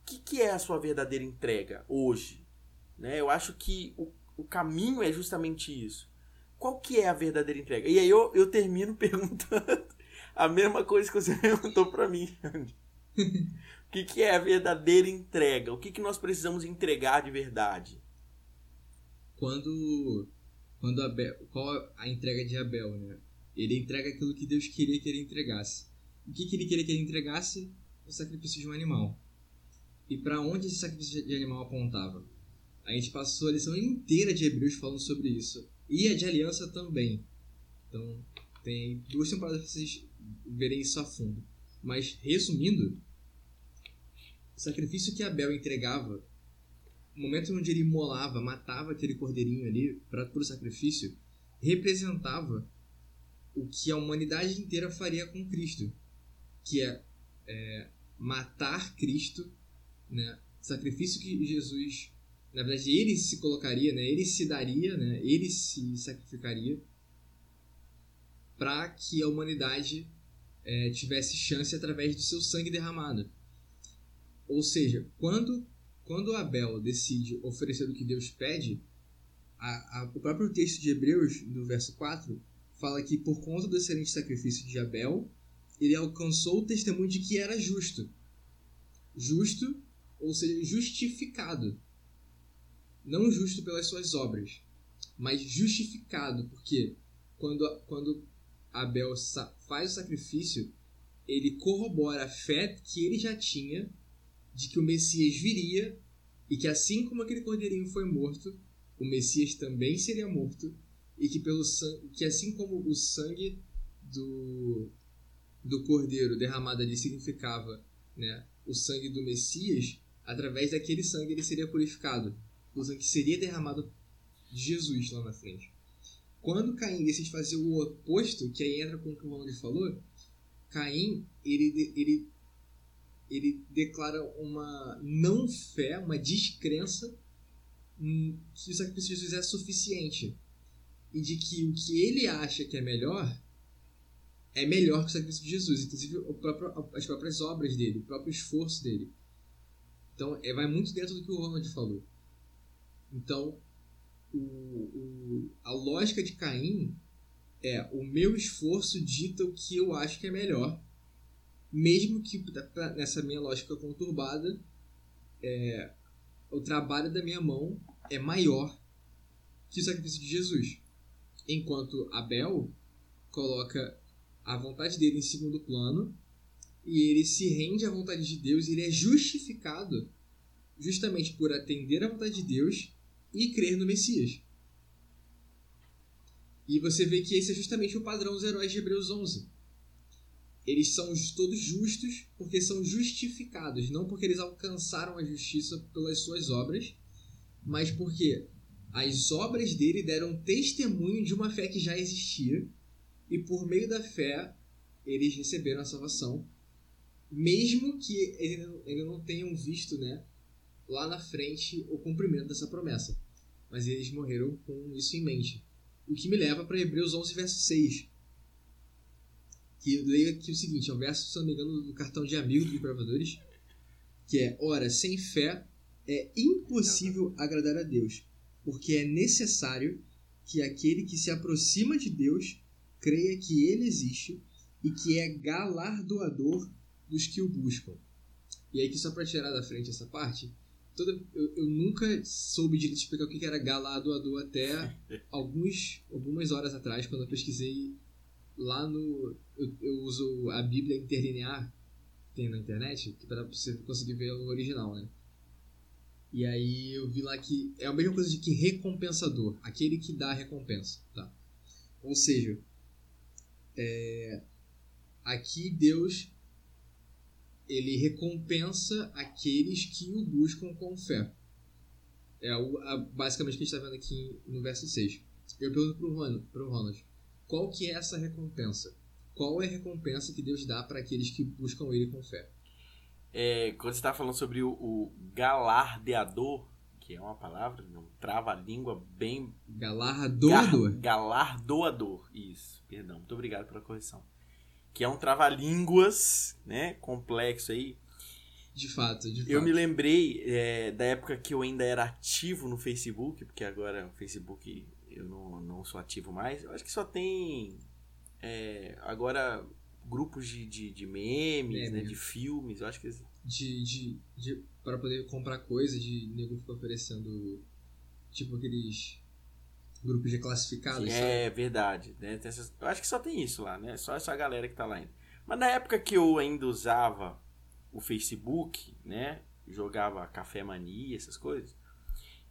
O que, que é a sua verdadeira entrega hoje? Né? Eu acho que o, o caminho é justamente isso. Qual que é a verdadeira entrega? E aí eu, eu termino perguntando a mesma coisa que você perguntou para mim, O que, que é a verdadeira entrega? O que, que nós precisamos entregar de verdade? Quando, quando Abel, qual a entrega de Abel, né? Ele entrega aquilo que Deus queria que ele entregasse. O que, que ele queria que ele entregasse? O sacrifício de um animal. E para onde esse sacrifício de animal apontava? A gente passou a lição inteira de Hebreus falando sobre isso. E a de aliança também. Então, tem duas temporadas para vocês verem isso a fundo. Mas, resumindo, o sacrifício que Abel entregava, o momento onde ele imolava, matava aquele cordeirinho ali para o sacrifício, representava o que a humanidade inteira faria com Cristo, que é, é matar Cristo, né? Sacrifício que Jesus, na verdade, ele se colocaria, né? Ele se daria, né? Ele se sacrificaria para que a humanidade é, tivesse chance através do seu sangue derramado. Ou seja, quando quando Abel decide oferecer o que Deus pede, a, a, o próprio texto de Hebreus, no verso 4, fala que por conta do excelente sacrifício de Abel, ele alcançou o testemunho de que era justo. Justo, ou seja, justificado. Não justo pelas suas obras, mas justificado, porque quando, quando Abel faz o sacrifício, ele corrobora a fé que ele já tinha de que o Messias viria e que assim como aquele cordeirinho foi morto, o Messias também seria morto e que pelo que assim como o sangue do do cordeiro derramado ali significava, né, o sangue do Messias, através daquele sangue ele seria purificado, sangue que seria derramado de Jesus lá na frente. Quando Caim decide fazer o oposto, que aí entra com o que o Ronald falou, Caim ele, ele, ele declara uma não fé, uma descrença que o sacrifício de Jesus é suficiente e de que o que ele acha que é melhor é melhor que o sacrifício de Jesus, inclusive próprio, as próprias obras dele, o próprio esforço dele. Então, é, vai muito dentro do que o Ronald falou. Então, o, o, a lógica de Caim é o meu esforço dita o que eu acho que é melhor, mesmo que nessa minha lógica conturbada, é, o trabalho da minha mão é maior que o sacrifício de Jesus. Enquanto Abel coloca a vontade dele em segundo plano e ele se rende à vontade de Deus ele é justificado justamente por atender à vontade de Deus e crer no Messias. E você vê que esse é justamente o padrão dos heróis de Hebreus 11. Eles são todos justos porque são justificados, não porque eles alcançaram a justiça pelas suas obras, mas porque as obras dele deram testemunho de uma fé que já existia e por meio da fé eles receberam a salvação, mesmo que eles não tenham visto, né, lá na frente o cumprimento dessa promessa. Mas eles morreram com isso em mente. O que me leva para Hebreus 11, verso 6. Que leio aqui o seguinte: é um verso, se não me engano, do cartão de amigo dos provadores. Que é: Ora, sem fé é impossível agradar a Deus, porque é necessário que aquele que se aproxima de Deus creia que ele existe e que é galardoador dos que o buscam. E aí, que só para tirar da frente essa parte, toda, eu, eu, nunca soube de explicar o que era galardoador até alguns, algumas horas atrás, quando eu pesquisei lá no. Eu, eu uso a Bíblia interlinear, tem na internet, para você conseguir ver o original, né? E aí eu vi lá que é a mesma coisa de que recompensador, aquele que dá a recompensa, tá? Ou seja, é, aqui Deus ele recompensa aqueles que o buscam com fé. É o, a, basicamente o que a gente está vendo aqui no verso 6. Eu pergunto para o Ronald, Ronald, qual que é essa recompensa? Qual é a recompensa que Deus dá para aqueles que buscam Ele com fé? É, quando você está falando sobre o, o, galardeador, que é uma palavra, um trava-língua bem... Galardoador? Gar, galardoador, isso. Perdão, muito obrigado pela correção que é um trava-línguas, né? Complexo aí. De fato, de fato. Eu me lembrei é, da época que eu ainda era ativo no Facebook, porque agora o Facebook eu não, não sou ativo mais. Eu acho que só tem é, agora grupos de, de, de memes, né? De filmes. Eu acho que. De, de, de, para poder comprar coisa, de nego ficar oferecendo tipo aqueles grupos de classificados. É verdade. Né? Essas, eu acho que só tem isso lá, né? Só essa galera que tá lá ainda. Mas na época que eu ainda usava o Facebook, né? Jogava Café Mania, essas coisas.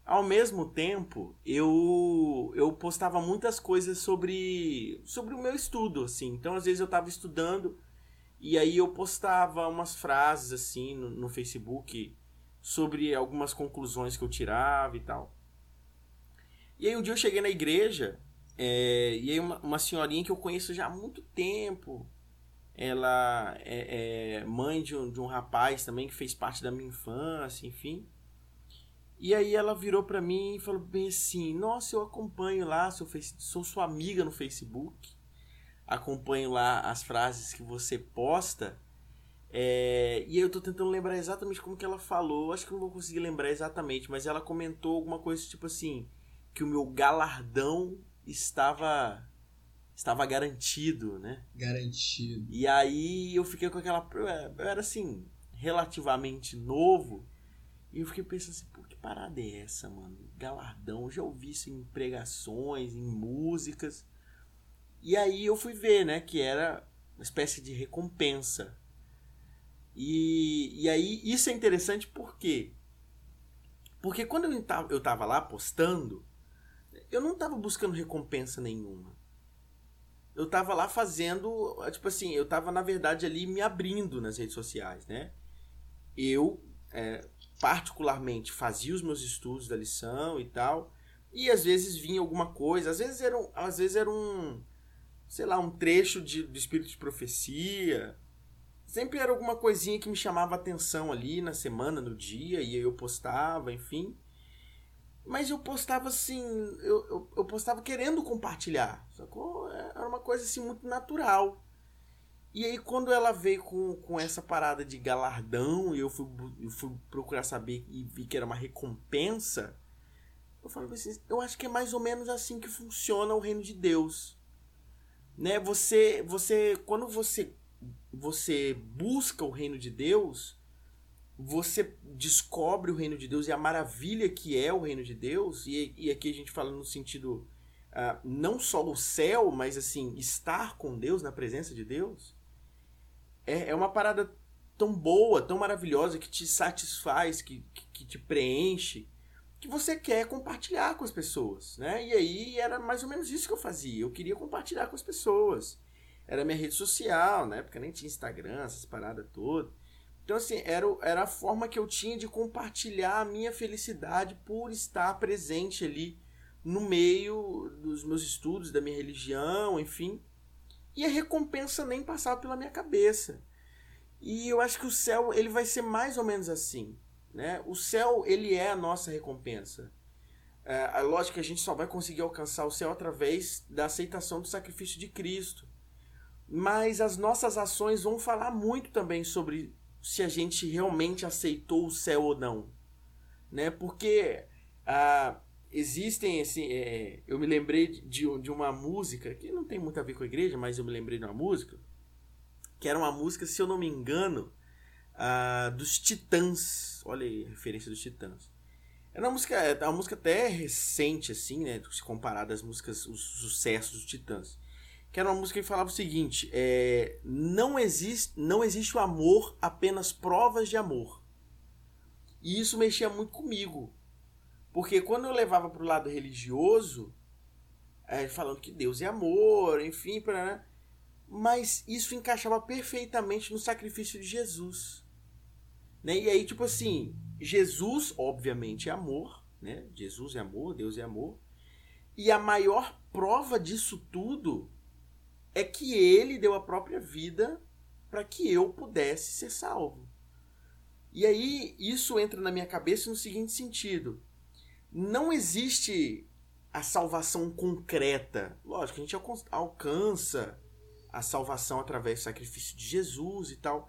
Ao mesmo tempo, eu eu postava muitas coisas sobre sobre o meu estudo, assim. Então, às vezes eu tava estudando e aí eu postava umas frases assim no, no Facebook sobre algumas conclusões que eu tirava e tal. E aí um dia eu cheguei na igreja, é, e aí uma, uma senhorinha que eu conheço já há muito tempo, ela é, é mãe de um, de um rapaz também que fez parte da minha infância, enfim. E aí ela virou para mim e falou bem assim: Nossa, eu acompanho lá, sou, sou sua amiga no Facebook, acompanho lá as frases que você posta. É, e eu tô tentando lembrar exatamente como que ela falou. Acho que não vou conseguir lembrar exatamente, mas ela comentou alguma coisa tipo assim: que o meu galardão estava estava garantido, né? Garantido. E aí eu fiquei com aquela. Eu era assim, relativamente novo. E eu fiquei pensando assim, pô, que parada é essa, mano? Galardão, eu já ouvi isso em pregações, em músicas. E aí eu fui ver, né, que era uma espécie de recompensa. E, e aí isso é interessante por quê? Porque quando eu tava, eu tava lá postando, eu não tava buscando recompensa nenhuma. Eu tava lá fazendo, tipo assim, eu tava na verdade ali me abrindo nas redes sociais, né? Eu, é, particularmente, fazia os meus estudos da lição e tal, e às vezes vinha alguma coisa, às vezes era um, às vezes era um sei lá, um trecho de, do Espírito de Profecia. Sempre era alguma coisinha que me chamava atenção ali na semana, no dia, e eu postava, enfim. Mas eu postava assim, eu, eu, eu postava querendo compartilhar, sacou? Era uma coisa assim muito natural. E aí quando ela veio com, com essa parada de galardão, e eu fui, eu fui procurar saber e vi que era uma recompensa, eu falei assim, eu acho que é mais ou menos assim que funciona o reino de Deus né? Você, você, quando você, você busca o reino de Deus, você descobre o reino de Deus e a maravilha que é o reino de Deus. E, e aqui a gente fala no sentido uh, não só o céu, mas assim estar com Deus na presença de Deus. É, é uma parada tão boa, tão maravilhosa que te satisfaz, que, que, que te preenche que você quer compartilhar com as pessoas, né? E aí era mais ou menos isso que eu fazia. Eu queria compartilhar com as pessoas. Era minha rede social, na época nem tinha Instagram, essas paradas todas. Então, assim, era, era a forma que eu tinha de compartilhar a minha felicidade por estar presente ali no meio dos meus estudos, da minha religião, enfim. E a recompensa nem passava pela minha cabeça. E eu acho que o céu ele vai ser mais ou menos assim. Né? O céu, ele é a nossa recompensa. É, lógico que a gente só vai conseguir alcançar o céu através da aceitação do sacrifício de Cristo. Mas as nossas ações vão falar muito também sobre se a gente realmente aceitou o céu ou não. Né? Porque ah, existem, assim, é, eu me lembrei de, de uma música, que não tem muito a ver com a igreja, mas eu me lembrei de uma música, que era uma música, se eu não me engano, uh, dos Titãs. Olha aí a referência dos Titãs. É uma música, é uma música até recente, assim, né? Se comparada às músicas, os sucessos dos Titãs. Que era uma música que falava o seguinte: é, não, existe, não existe o amor, apenas provas de amor. E isso mexia muito comigo. Porque quando eu levava para o lado religioso, é, falando que Deus é amor, enfim, pra, né? mas isso encaixava perfeitamente no sacrifício de Jesus. Né? E aí, tipo assim, Jesus, obviamente, é amor, né? Jesus é amor, Deus é amor. E a maior prova disso tudo é que ele deu a própria vida para que eu pudesse ser salvo. E aí isso entra na minha cabeça no seguinte sentido: não existe a salvação concreta. Lógico, a gente alcança a salvação através do sacrifício de Jesus e tal.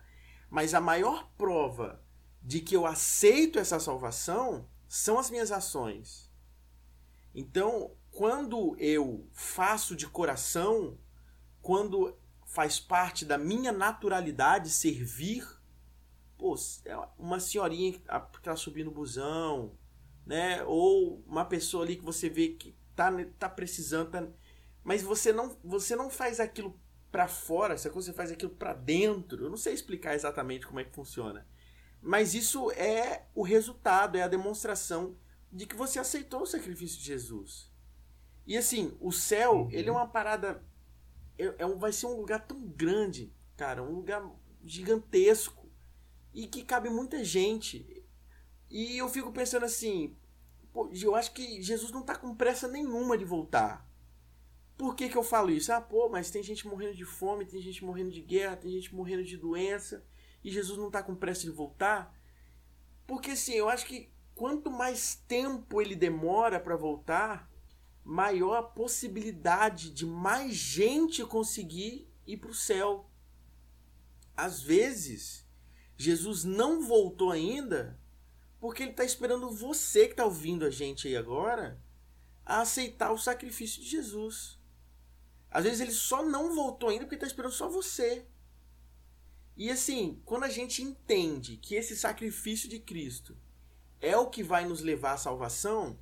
Mas a maior prova de que eu aceito essa salvação são as minhas ações. Então, quando eu faço de coração, quando faz parte da minha naturalidade servir, pô, é uma senhorinha que está subindo o busão, né? Ou uma pessoa ali que você vê que tá, tá precisando, tá... mas você não, você não faz aquilo para fora, se você faz aquilo para dentro. Eu não sei explicar exatamente como é que funciona. Mas isso é o resultado, é a demonstração de que você aceitou o sacrifício de Jesus. E assim, o céu, uhum. ele é uma parada. É, é um, vai ser um lugar tão grande, cara, um lugar gigantesco. E que cabe muita gente. E eu fico pensando assim, pô, eu acho que Jesus não está com pressa nenhuma de voltar. Por que, que eu falo isso? Ah, pô, mas tem gente morrendo de fome, tem gente morrendo de guerra, tem gente morrendo de doença e Jesus não está com pressa de voltar? Porque assim, eu acho que quanto mais tempo ele demora para voltar, maior a possibilidade de mais gente conseguir ir para o céu. Às vezes, Jesus não voltou ainda porque ele está esperando você que está ouvindo a gente aí agora a aceitar o sacrifício de Jesus. Às vezes ele só não voltou ainda porque está esperando só você. E assim, quando a gente entende que esse sacrifício de Cristo é o que vai nos levar à salvação,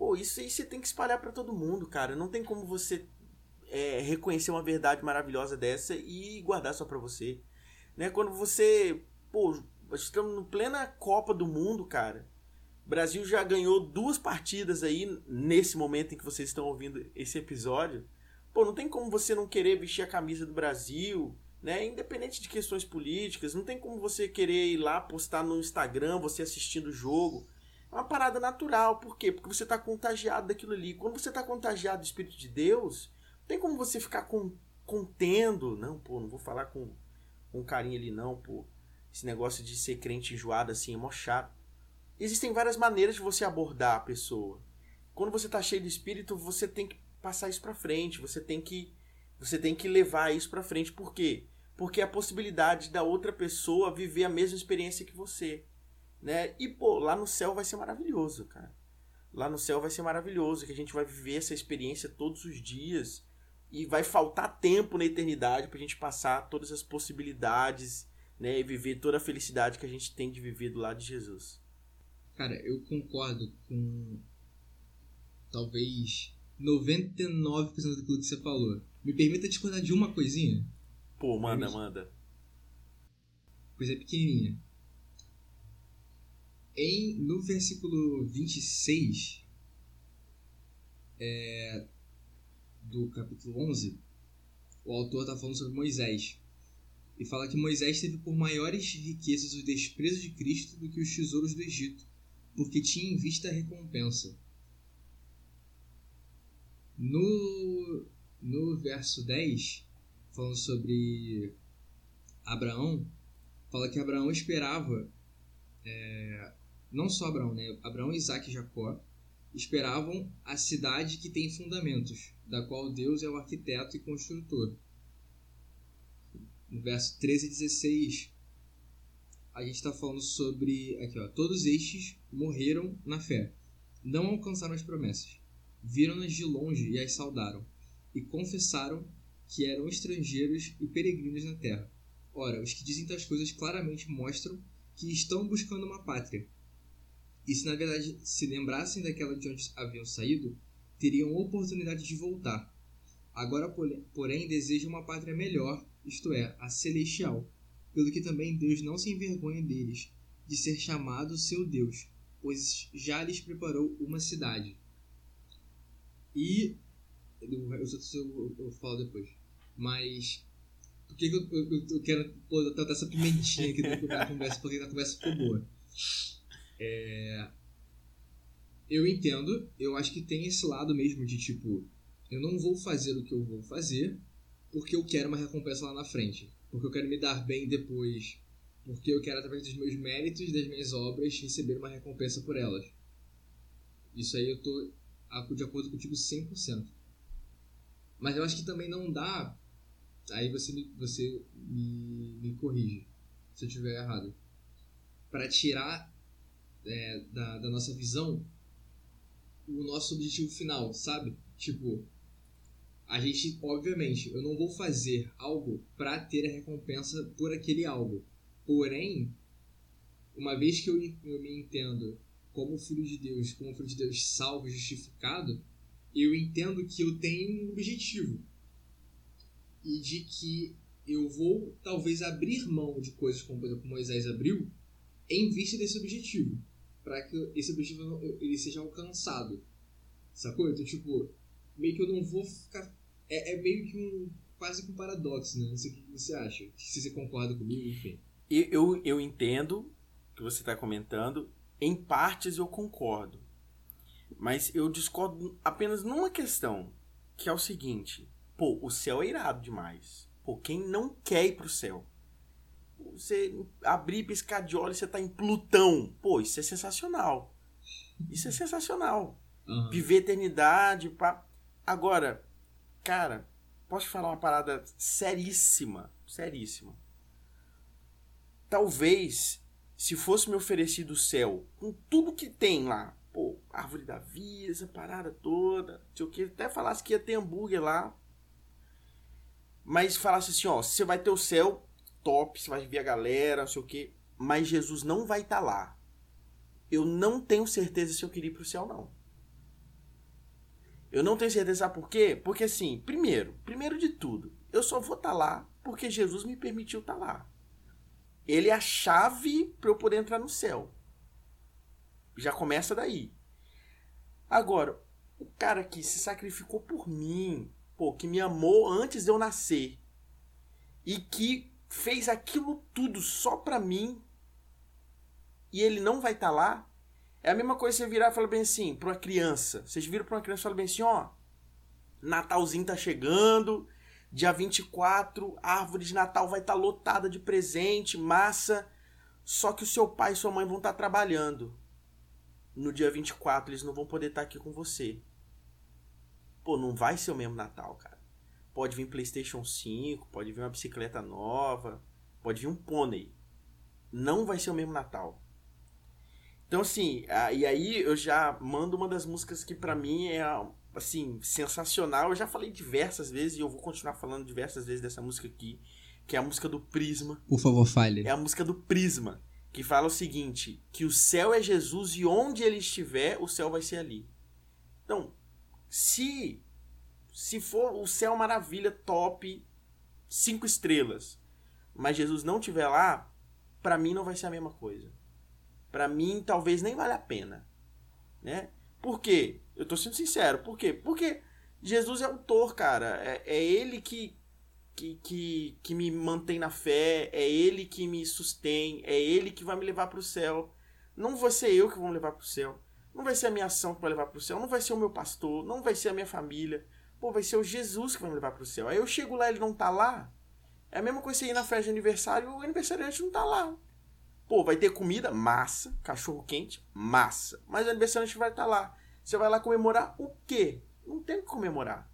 pô, isso aí você tem que espalhar para todo mundo, cara. Não tem como você é, reconhecer uma verdade maravilhosa dessa e guardar só para você. Né? Quando você, pô, estamos no plena Copa do Mundo, cara. O Brasil já ganhou duas partidas aí nesse momento em que vocês estão ouvindo esse episódio. Pô, não tem como você não querer vestir a camisa do Brasil, né? Independente de questões políticas, não tem como você querer ir lá postar no Instagram você assistindo o jogo. É uma parada natural, por quê? Porque você está contagiado daquilo ali. Quando você está contagiado do Espírito de Deus, não tem como você ficar com, contendo. Não, pô, não vou falar com, com carinho ali, não, pô. Esse negócio de ser crente enjoado assim é mó chato. Existem várias maneiras de você abordar a pessoa. Quando você está cheio de espírito, você tem que passar isso para frente, você tem que você tem que levar isso para frente. Por quê? Porque é a possibilidade da outra pessoa viver a mesma experiência que você, né? E pô, lá no céu vai ser maravilhoso, cara. Lá no céu vai ser maravilhoso, que a gente vai viver essa experiência todos os dias e vai faltar tempo na eternidade pra gente passar todas as possibilidades, né, e viver toda a felicidade que a gente tem de viver do lado de Jesus. Cara, eu concordo com talvez 99% daquilo que você falou. Me permita discordar de uma coisinha? Pô, manda, manda. Coisa pequenininha. Em, no versículo 26 é, do capítulo 11, o autor está falando sobre Moisés. E fala que Moisés teve por maiores riquezas o desprezo de Cristo do que os tesouros do Egito, porque tinha em vista a recompensa. No, no verso 10, falando sobre Abraão, fala que Abraão esperava, é, não só Abraão, né? Abraão, Isaac e Jacó esperavam a cidade que tem fundamentos, da qual Deus é o arquiteto e construtor. No verso 13 e 16, a gente está falando sobre. Aqui, ó. Todos estes morreram na fé, não alcançaram as promessas viram-nas de longe e as saudaram, e confessaram que eram estrangeiros e peregrinos na terra. Ora, os que dizem tais coisas claramente mostram que estão buscando uma pátria. E se na verdade se lembrassem daquela de onde haviam saído, teriam oportunidade de voltar. Agora, porém, desejam uma pátria melhor, isto é, a celestial, pelo que também Deus não se envergonha deles, de ser chamado seu Deus, pois já lhes preparou uma cidade. E. Os outros eu, eu, eu falo depois. Mas. Por que, eu, eu, eu, quero tratar essa pimentinha aqui da conversa? Porque a conversa ficou boa. É, eu entendo, eu acho que tem esse lado mesmo de tipo, eu não vou fazer o que eu vou fazer porque eu quero uma recompensa lá na frente. Porque eu quero me dar bem depois. Porque eu quero, através dos meus méritos, das minhas obras, receber uma recompensa por elas. Isso aí eu tô de acordo contigo 100%. Mas eu acho que também não dá. Aí você me, você me, me corrige se eu estiver errado. Para tirar é, da, da nossa visão o nosso objetivo final, sabe? Tipo, a gente, obviamente, eu não vou fazer algo para ter a recompensa por aquele algo. Porém, uma vez que eu, eu me entendo como filho de Deus, como filho de Deus salvo justificado, eu entendo que eu tenho um objetivo. E de que eu vou talvez abrir mão de coisas como, por exemplo, Moisés abriu, em vista desse objetivo. Para que esse objetivo ele seja alcançado. Sacou? Então, tipo, meio que eu não vou ficar. É, é meio que um. quase que um paradoxo, né? Não sei o que você acha. Se você concorda comigo, enfim. Eu, eu entendo o que você está comentando em partes eu concordo. Mas eu discordo apenas numa questão, que é o seguinte: pô, o céu é irado demais. Pô, quem não quer ir pro céu? Você abrir, piscar de olhos, você tá em Plutão. Pô, isso é sensacional. Isso é sensacional. Uhum. Viver eternidade. Pá. Agora, cara, posso te falar uma parada seríssima? Seríssima. talvez, se fosse me oferecido o céu, com tudo que tem lá, pô, árvore da vida, essa parada toda, se eu que, até falasse que ia ter hambúrguer lá, mas falasse assim, ó, você vai ter o céu top, você vai ver a galera, não sei o que, mas Jesus não vai estar tá lá. Eu não tenho certeza se eu queria ir pro céu, não. Eu não tenho certeza, sabe por quê? Porque assim, primeiro, primeiro de tudo, eu só vou estar tá lá porque Jesus me permitiu estar tá lá. Ele é a chave para eu poder entrar no céu. Já começa daí. Agora, o cara que se sacrificou por mim, pô, que me amou antes de eu nascer e que fez aquilo tudo só pra mim e ele não vai estar tá lá, é a mesma coisa você virar e falar bem assim pra uma criança. Vocês viram pra uma criança e falam bem assim, ó, Natalzinho tá chegando, dia 24, a árvore de Natal vai estar tá lotada de presente, massa, só que o seu pai e sua mãe vão estar tá trabalhando. No dia 24 eles não vão poder estar tá aqui com você. Pô, não vai ser o mesmo Natal, cara. Pode vir PlayStation 5, pode vir uma bicicleta nova, pode vir um pônei. Não vai ser o mesmo Natal. Então, assim, e aí eu já mando uma das músicas que para mim é, assim, sensacional. Eu já falei diversas vezes e eu vou continuar falando diversas vezes dessa música aqui, que é a música do Prisma. Por favor, fale. É a música do Prisma, que fala o seguinte: que o céu é Jesus e onde ele estiver, o céu vai ser ali. Então, se se for o céu maravilha, top, cinco estrelas, mas Jesus não estiver lá, para mim não vai ser a mesma coisa para mim talvez nem vale a pena, né? Por quê? Eu tô sendo sincero. Por quê? Porque Jesus é autor, cara. É, é ele que, que, que, que me mantém na fé, é ele que me sustém, é ele que vai me levar para o céu. Não vai ser eu que vou me levar para o céu. Não vai ser a minha ação que vai levar para o céu. Não vai ser o meu pastor. Não vai ser a minha família. Pô, vai ser o Jesus que vai me levar para o céu. Aí eu chego lá ele não tá lá. É a mesma coisa você ir na festa de aniversário e o aniversariante não tá lá. Pô, vai ter comida? Massa. Cachorro quente? Massa. Mas o aniversariante vai estar tá lá. Você vai lá comemorar o quê? Não tem o que comemorar.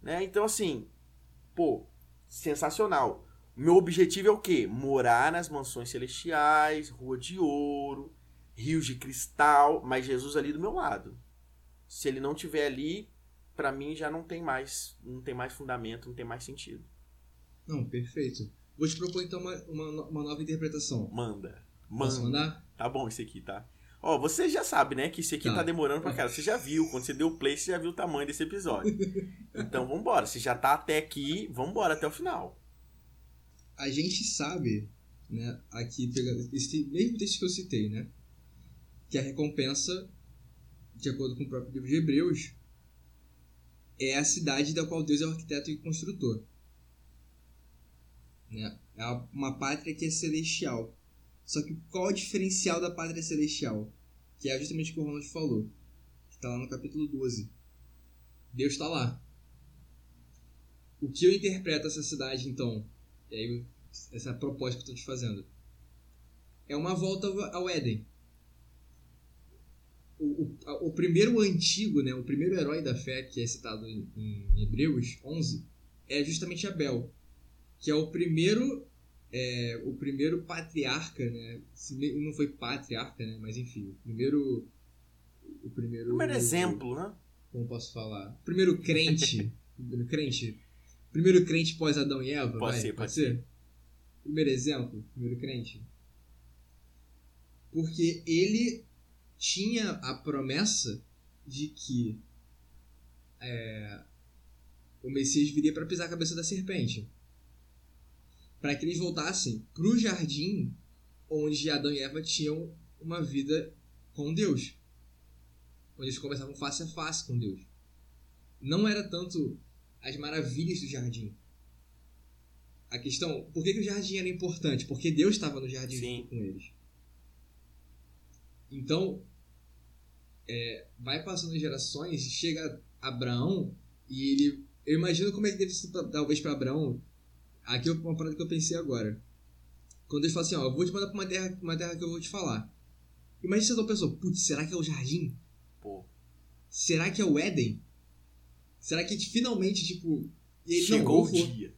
Né? Então, assim, pô, sensacional. Meu objetivo é o quê? Morar nas mansões celestiais, rua de ouro, rios de cristal, mas Jesus ali do meu lado. Se ele não tiver ali, para mim já não tem mais, não tem mais fundamento, não tem mais sentido. Não, perfeito. Vou te propor então uma, uma, uma nova interpretação. Manda. Manda. Posso mandar? Tá bom esse aqui, tá? Ó, você já sabe, né, que esse aqui tá, tá demorando pra cara. Você já viu, quando você deu o play, você já viu o tamanho desse episódio. então vambora. Se já tá até aqui, vambora até o final. A gente sabe, né, aqui, pegando esse mesmo texto que eu citei, né, que a recompensa, de acordo com o próprio livro de Hebreus, é a cidade da qual Deus é o arquiteto e construtor. Né? É uma pátria que é celestial. Só que qual é o diferencial da pátria celestial? Que é justamente o que o Ronald falou. Que está lá no capítulo 12. Deus está lá. O que eu interpreto essa cidade, então? E aí, essa proposta que eu estou te fazendo. É uma volta ao Éden. O, o, o, primeiro antigo, né, o primeiro herói da fé que é citado em, em Hebreus 11 é justamente Abel que é o primeiro é, o primeiro patriarca, né? Não foi patriarca, né? Mas enfim, o primeiro o primeiro primeiro exemplo, né? Como posso falar? Primeiro crente, primeiro crente, primeiro crente pós Adão e Eva, pode vai, ser, pode, ser. ser. Primeiro exemplo, primeiro crente. Porque ele tinha a promessa de que é, o Messias viria para pisar a cabeça da serpente para que eles voltassem para o jardim onde Adão e Eva tinham uma vida com Deus. Onde eles conversavam face a face com Deus. Não era tanto as maravilhas do jardim. A questão, por que, que o jardim era importante? Porque Deus estava no jardim Sim. com eles. Então, é, vai passando gerações, chega Abraão e ele. Eu imagino como é que deve ser, talvez, para Abraão Aqui é uma parada que eu pensei agora. Quando eles falam assim, ó, eu vou te mandar pra uma terra, uma terra que eu vou te falar. Imagina se a pessoa, putz, será que é o jardim? Pô. Será que é o Éden? Será que a gente finalmente, tipo. Aí, Chegou não, o dia.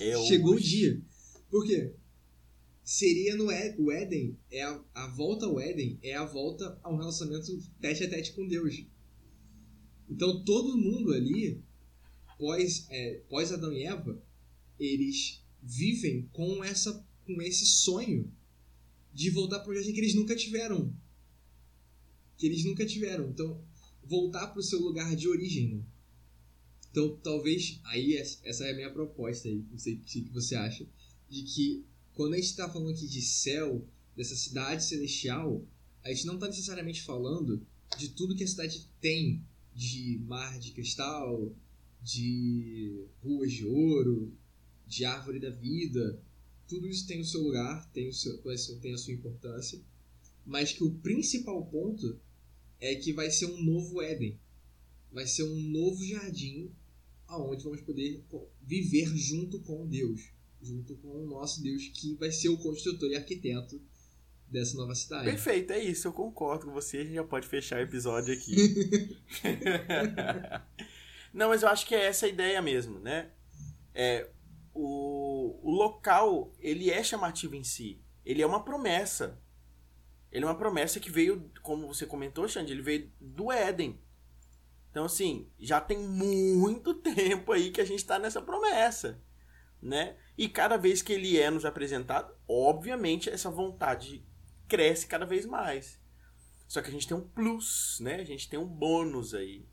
É Chegou hoje. o dia. Por quê? Seria no. O Éden é a, a volta ao Éden é a volta a um relacionamento tete a tete com Deus. Então todo mundo ali, pós, é, pós Adão e Eva, eles vivem com essa com esse sonho de voltar para o jardim que eles nunca tiveram. Que eles nunca tiveram. Então, voltar para o seu lugar de origem. Né? Então, talvez, aí essa é a minha proposta aí, não sei o que você acha, de que quando a gente está falando aqui de céu, dessa cidade celestial, a gente não está necessariamente falando de tudo que a cidade tem, de mar de cristal, de ruas de ouro, de árvore da vida. Tudo isso tem o seu lugar, tem, o seu, tem a sua importância, mas que o principal ponto é que vai ser um novo Éden. Vai ser um novo jardim aonde vamos poder viver junto com Deus junto com o nosso Deus, que vai ser o construtor e arquiteto dessa nova cidade. Perfeito, é isso, eu concordo com você, a gente já pode fechar o episódio aqui. Não, mas eu acho que é essa a ideia mesmo, né? É, o, o local, ele é chamativo em si. Ele é uma promessa. Ele é uma promessa que veio, como você comentou, Xande, ele veio do Éden. Então, assim, já tem muito tempo aí que a gente está nessa promessa, né? E cada vez que ele é nos apresentado, obviamente essa vontade cresce cada vez mais. Só que a gente tem um plus, né? A gente tem um bônus aí,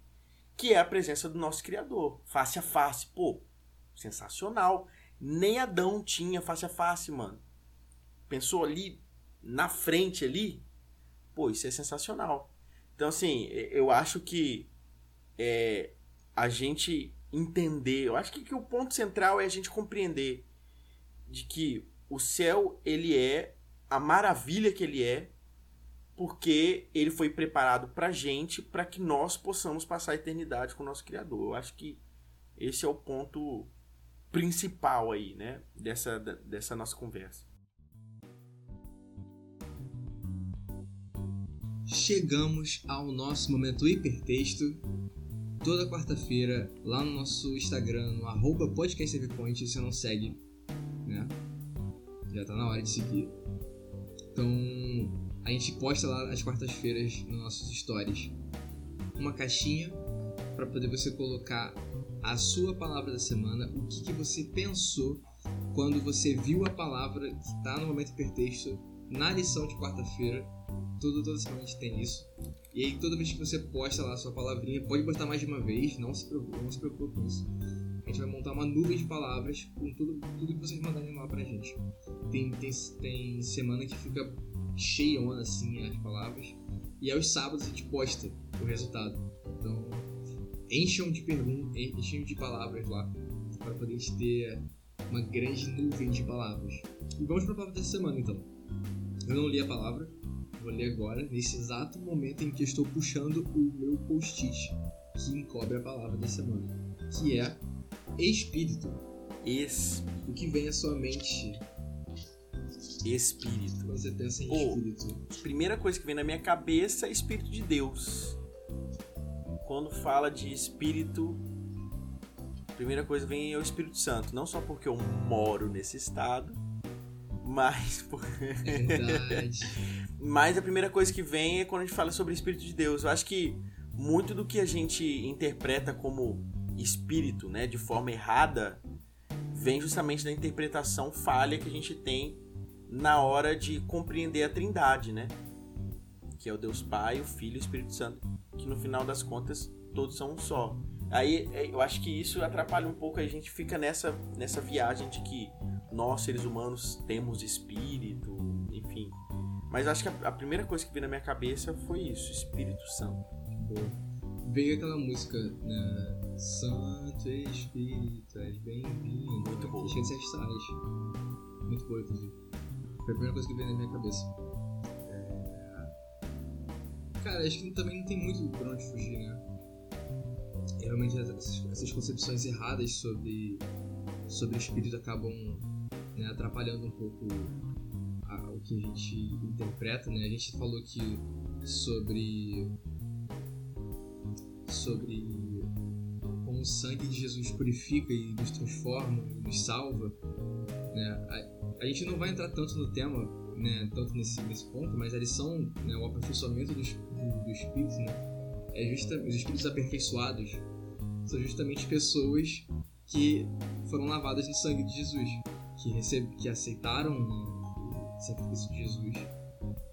que é a presença do nosso criador, face a face. Pô, sensacional. Nem Adão tinha face a face, mano. Pensou ali na frente ali? Pô, isso é sensacional. Então assim, eu acho que é, a gente entender, eu acho que, que o ponto central é a gente compreender de que o céu ele é a maravilha que ele é porque ele foi preparado pra gente para que nós possamos passar a eternidade com o nosso criador. Eu acho que esse é o ponto principal aí, né, dessa dessa nossa conversa. Chegamos ao nosso momento hipertexto. Toda quarta-feira, lá no nosso Instagram, no arroba podcast se você não segue, né? Já tá na hora de seguir. Então, a gente posta lá às quartas-feiras nos nossos stories uma caixinha para poder você colocar a sua palavra da semana, o que, que você pensou quando você viu a palavra que está no momento hipertexto na lição de quarta-feira. Tudo, toda semana a gente tem isso. E aí, toda vez que você posta lá a sua palavrinha, pode postar mais de uma vez, não se preocupe, não se preocupe com isso. A gente vai montar uma nuvem de palavras com tudo, tudo que vocês mandarem lá pra gente. Tem, tem, tem semana que fica cheia assim as palavras. E aos sábados a gente posta o resultado. Então, encham de perguntas, encham de palavras lá. Para poder ter uma grande nuvem de palavras. E vamos para a palavra dessa semana então. Eu não li a palavra, vou ler agora, nesse exato momento em que estou puxando o meu post-it que encobre a palavra da semana, que é espírito. Es... O que vem à sua mente? Espírito. Quando você pensa em oh, espírito. Primeira coisa que vem na minha cabeça é Espírito de Deus. Quando fala de espírito, a primeira coisa vem é o Espírito Santo. Não só porque eu moro nesse estado, mas. É verdade. mas a primeira coisa que vem é quando a gente fala sobre o Espírito de Deus. Eu acho que muito do que a gente interpreta como espírito, né, de forma errada, vem justamente da interpretação falha que a gente tem na hora de compreender a Trindade, né? Que é o Deus Pai, o Filho e o Espírito Santo, que no final das contas todos são um só. Aí é, eu acho que isso atrapalha um pouco, a gente fica nessa, nessa viagem de que nós, seres humanos, temos espírito, enfim. Mas acho que a, a primeira coisa que veio na minha cabeça foi isso, Espírito Santo. Boa veio aquela música, né? Santo Espírito, és bem-vindo. Muito boa. Cheio de sete sais. Muito boa, inclusive. Foi a primeira coisa que veio na minha cabeça. É... Cara, acho que também não tem muito pra onde fugir, né? realmente essas, essas, concepções erradas sobre, sobre o espírito acabam né, atrapalhando um pouco a, o que a gente interpreta, né? A gente falou que sobre sobre como o sangue de Jesus purifica e nos transforma e nos salva, né? a gente não vai entrar tanto no tema, né, tanto nesse, nesse ponto, mas a lição, né, o aperfeiçoamento dos, do, do espírito, né, é justa, os espíritos aperfeiçoados são justamente pessoas que foram lavadas no sangue de Jesus, que, receb, que aceitaram o sacrifício de Jesus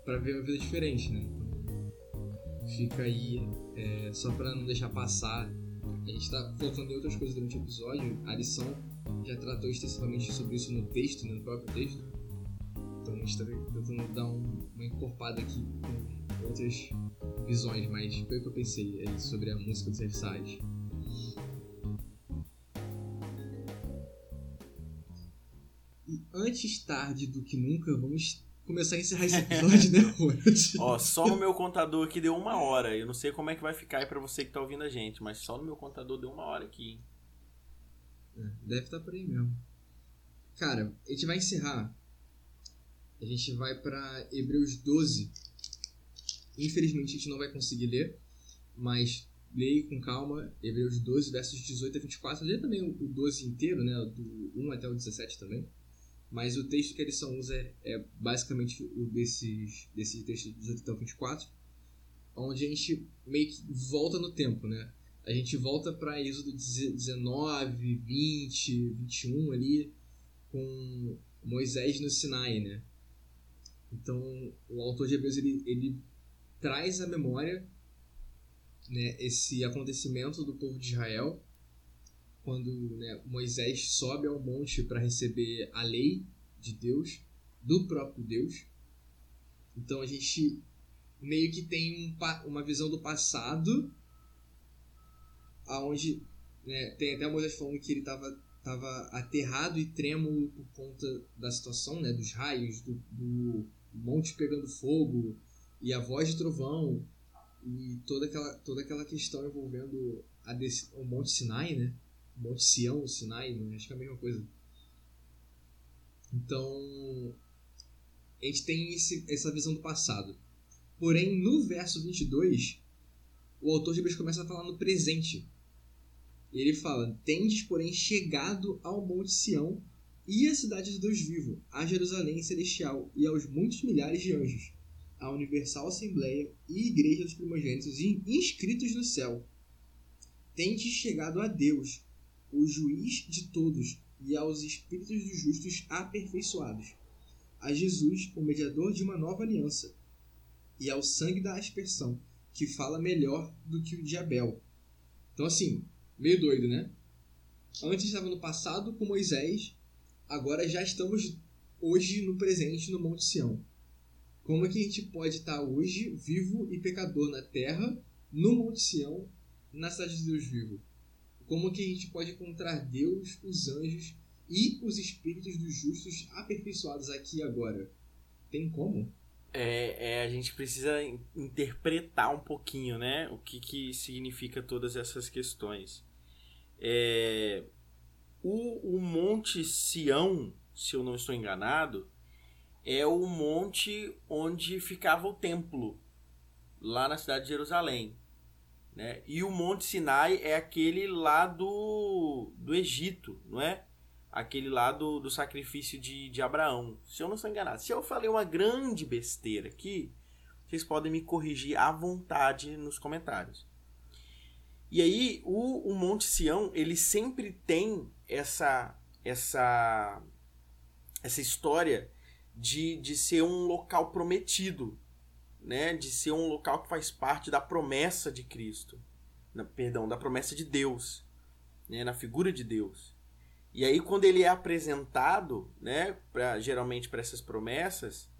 para ver uma vida diferente, né? Então, fica aí, é, só para não deixar passar, a gente está colocando em outras coisas durante o episódio, a lição já tratou extensivamente sobre isso no texto, né, no próprio texto. Então a gente está tentando dar um, uma encorpada aqui com outras visões, mas foi o que eu pensei aí sobre a música dos Versailles. E antes tarde do que nunca, vamos começar a encerrar esse episódio, né. Ó, só no meu contador aqui deu uma hora. Eu não sei como é que vai ficar aí pra você que tá ouvindo a gente, mas só no meu contador deu uma hora aqui. É, deve estar por aí mesmo. Cara, a gente vai encerrar. A gente vai para Hebreus 12. Infelizmente a gente não vai conseguir ler, mas leia com calma. Hebreus 12, versos 18 a 24. Lê também o 12 inteiro, né? Do 1 até o 17 também. Mas o texto que a lição usa é, é basicamente o desses, desse texto de 18 até o 24, onde a gente meio que volta no tempo, né? A gente volta para Êxodo 19, 20, 21 ali, com Moisés no Sinai, né? Então, o autor de Hebreus, ele, ele traz à memória né, esse acontecimento do povo de Israel, quando né, Moisés sobe ao monte para receber a lei de Deus, do próprio Deus. Então a gente meio que tem um, uma visão do passado aonde né, tem até Moisés falando que ele estava tava aterrado e trêmulo por conta da situação, né, dos raios, do, do monte pegando fogo e a voz de trovão e toda aquela, toda aquela questão envolvendo a desse, o Monte Sinai, né? Monte Sião, Sinai, né? acho que é a mesma coisa. Então, a gente tem esse, essa visão do passado. Porém, no verso 22, o autor de Hebreus começa a falar no presente. E ele fala: Tendes, porém, chegado ao Monte Sião e à cidade do Deus vivo, a Jerusalém celestial e aos muitos milhares de anjos, a universal assembleia e igreja dos primogênitos inscritos no céu. Tendes chegado a Deus, o juiz de todos, e aos espíritos dos justos aperfeiçoados, a Jesus, o mediador de uma nova aliança, e ao sangue da aspersão, que fala melhor do que o de Abel. Então, assim, meio doido, né? Antes estava no passado com Moisés, agora já estamos hoje no presente no Monte Sião. Como é que a gente pode estar hoje vivo e pecador na terra, no Monte Sião, na cidade de Deus vivo? Como que a gente pode encontrar Deus, os anjos e os espíritos dos justos aperfeiçoados aqui e agora? Tem como? É, é, a gente precisa interpretar um pouquinho, né? O que, que significa todas essas questões. É, o, o Monte Sião, se eu não estou enganado, é o monte onde ficava o templo, lá na cidade de Jerusalém. Né? E o Monte Sinai é aquele lá do, do Egito, não é? Aquele lá do, do sacrifício de, de Abraão. Se eu não estou enganado. Se eu falei uma grande besteira aqui, vocês podem me corrigir à vontade nos comentários. E aí, o, o Monte Sião, ele sempre tem essa, essa, essa história de, de ser um local prometido né, de ser um local que faz parte da promessa de Cristo, na, perdão, da promessa de Deus, né, na figura de Deus. E aí quando ele é apresentado, né, pra, geralmente para essas promessas,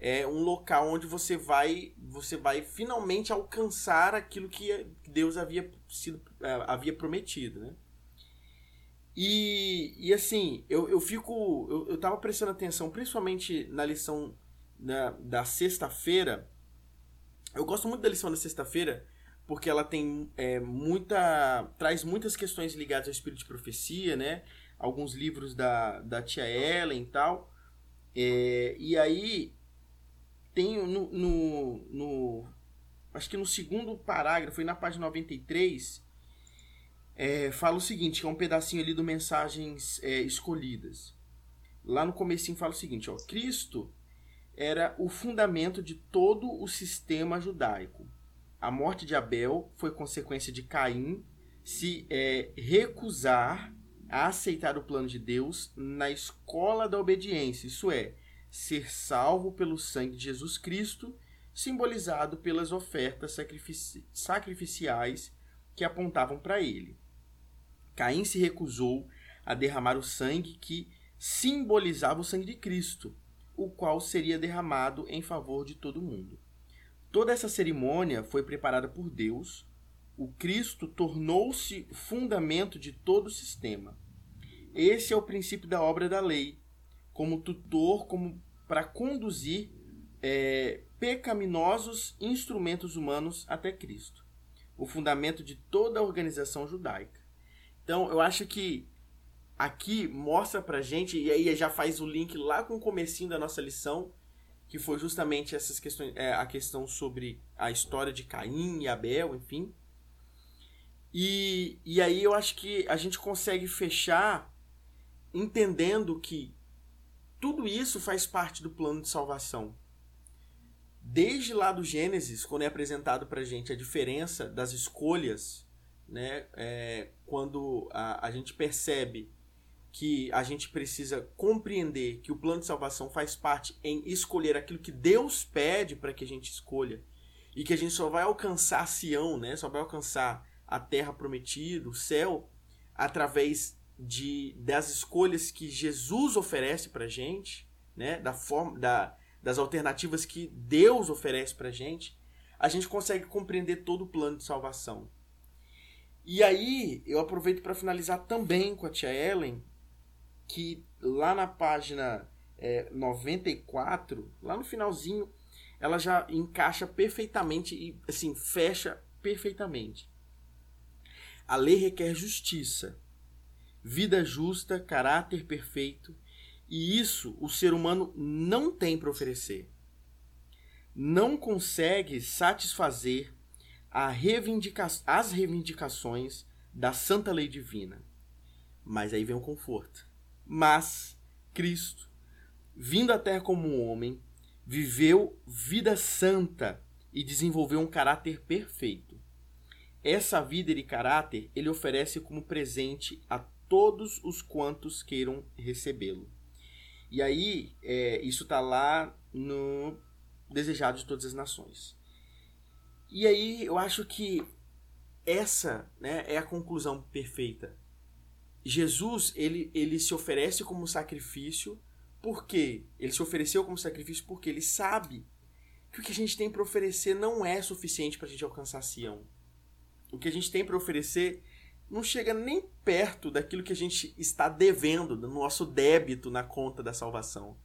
é um local onde você vai você vai finalmente alcançar aquilo que Deus havia sido é, havia prometido, né? E, e assim, eu, eu fico. Eu, eu tava prestando atenção, principalmente na lição da, da sexta-feira, eu gosto muito da lição da sexta-feira porque ela tem é, muita. traz muitas questões ligadas ao espírito de profecia, né? Alguns livros da, da tia Ellen e tal. É, e aí tem no, no, no, Acho que no segundo parágrafo, foi na página 93, é, fala o seguinte: que é um pedacinho ali do Mensagens é, Escolhidas. lá no comecinho fala o seguinte, ó, Cristo era o fundamento de todo o sistema judaico. A morte de Abel foi consequência de Caim se é, recusar a aceitar o plano de Deus na escola da obediência, isso é, ser salvo pelo sangue de Jesus Cristo, simbolizado pelas ofertas sacrifici sacrificiais que apontavam para ele. Caim se recusou a derramar o sangue que simbolizava o sangue de Cristo, o qual seria derramado em favor de todo mundo. Toda essa cerimônia foi preparada por Deus. O Cristo tornou-se fundamento de todo o sistema. Esse é o princípio da obra da lei, como tutor, como para conduzir é, pecaminosos instrumentos humanos até Cristo, o fundamento de toda a organização judaica. Então, eu acho que aqui mostra pra gente, e aí já faz o link lá com o comecinho da nossa lição, que foi justamente essas questões, é, a questão sobre a história de Caim e Abel, enfim. E, e aí eu acho que a gente consegue fechar entendendo que tudo isso faz parte do plano de salvação. Desde lá do Gênesis, quando é apresentado pra gente a diferença das escolhas, né, é, quando a, a gente percebe que a gente precisa compreender que o plano de salvação faz parte em escolher aquilo que Deus pede para que a gente escolha e que a gente só vai alcançar Sião, né? Só vai alcançar a terra prometida, o céu, através de das escolhas que Jesus oferece para gente, né? Da forma da, das alternativas que Deus oferece para gente, a gente consegue compreender todo o plano de salvação. E aí, eu aproveito para finalizar também com a tia Ellen que lá na página é, 94, lá no finalzinho, ela já encaixa perfeitamente e assim fecha perfeitamente. A lei requer justiça, vida justa, caráter perfeito, e isso o ser humano não tem para oferecer. Não consegue satisfazer reivindica as reivindicações da santa lei divina. Mas aí vem o conforto. Mas Cristo, vindo à Terra como homem, viveu vida santa e desenvolveu um caráter perfeito. Essa vida e caráter ele oferece como presente a todos os quantos queiram recebê-lo. E aí, é, isso está lá no Desejado de Todas as Nações. E aí, eu acho que essa né, é a conclusão perfeita Jesus, ele, ele se oferece como sacrifício, porque ele se ofereceu como sacrifício porque ele sabe que o que a gente tem para oferecer não é suficiente para a gente alcançar Sião. O que a gente tem para oferecer não chega nem perto daquilo que a gente está devendo, do nosso débito na conta da salvação.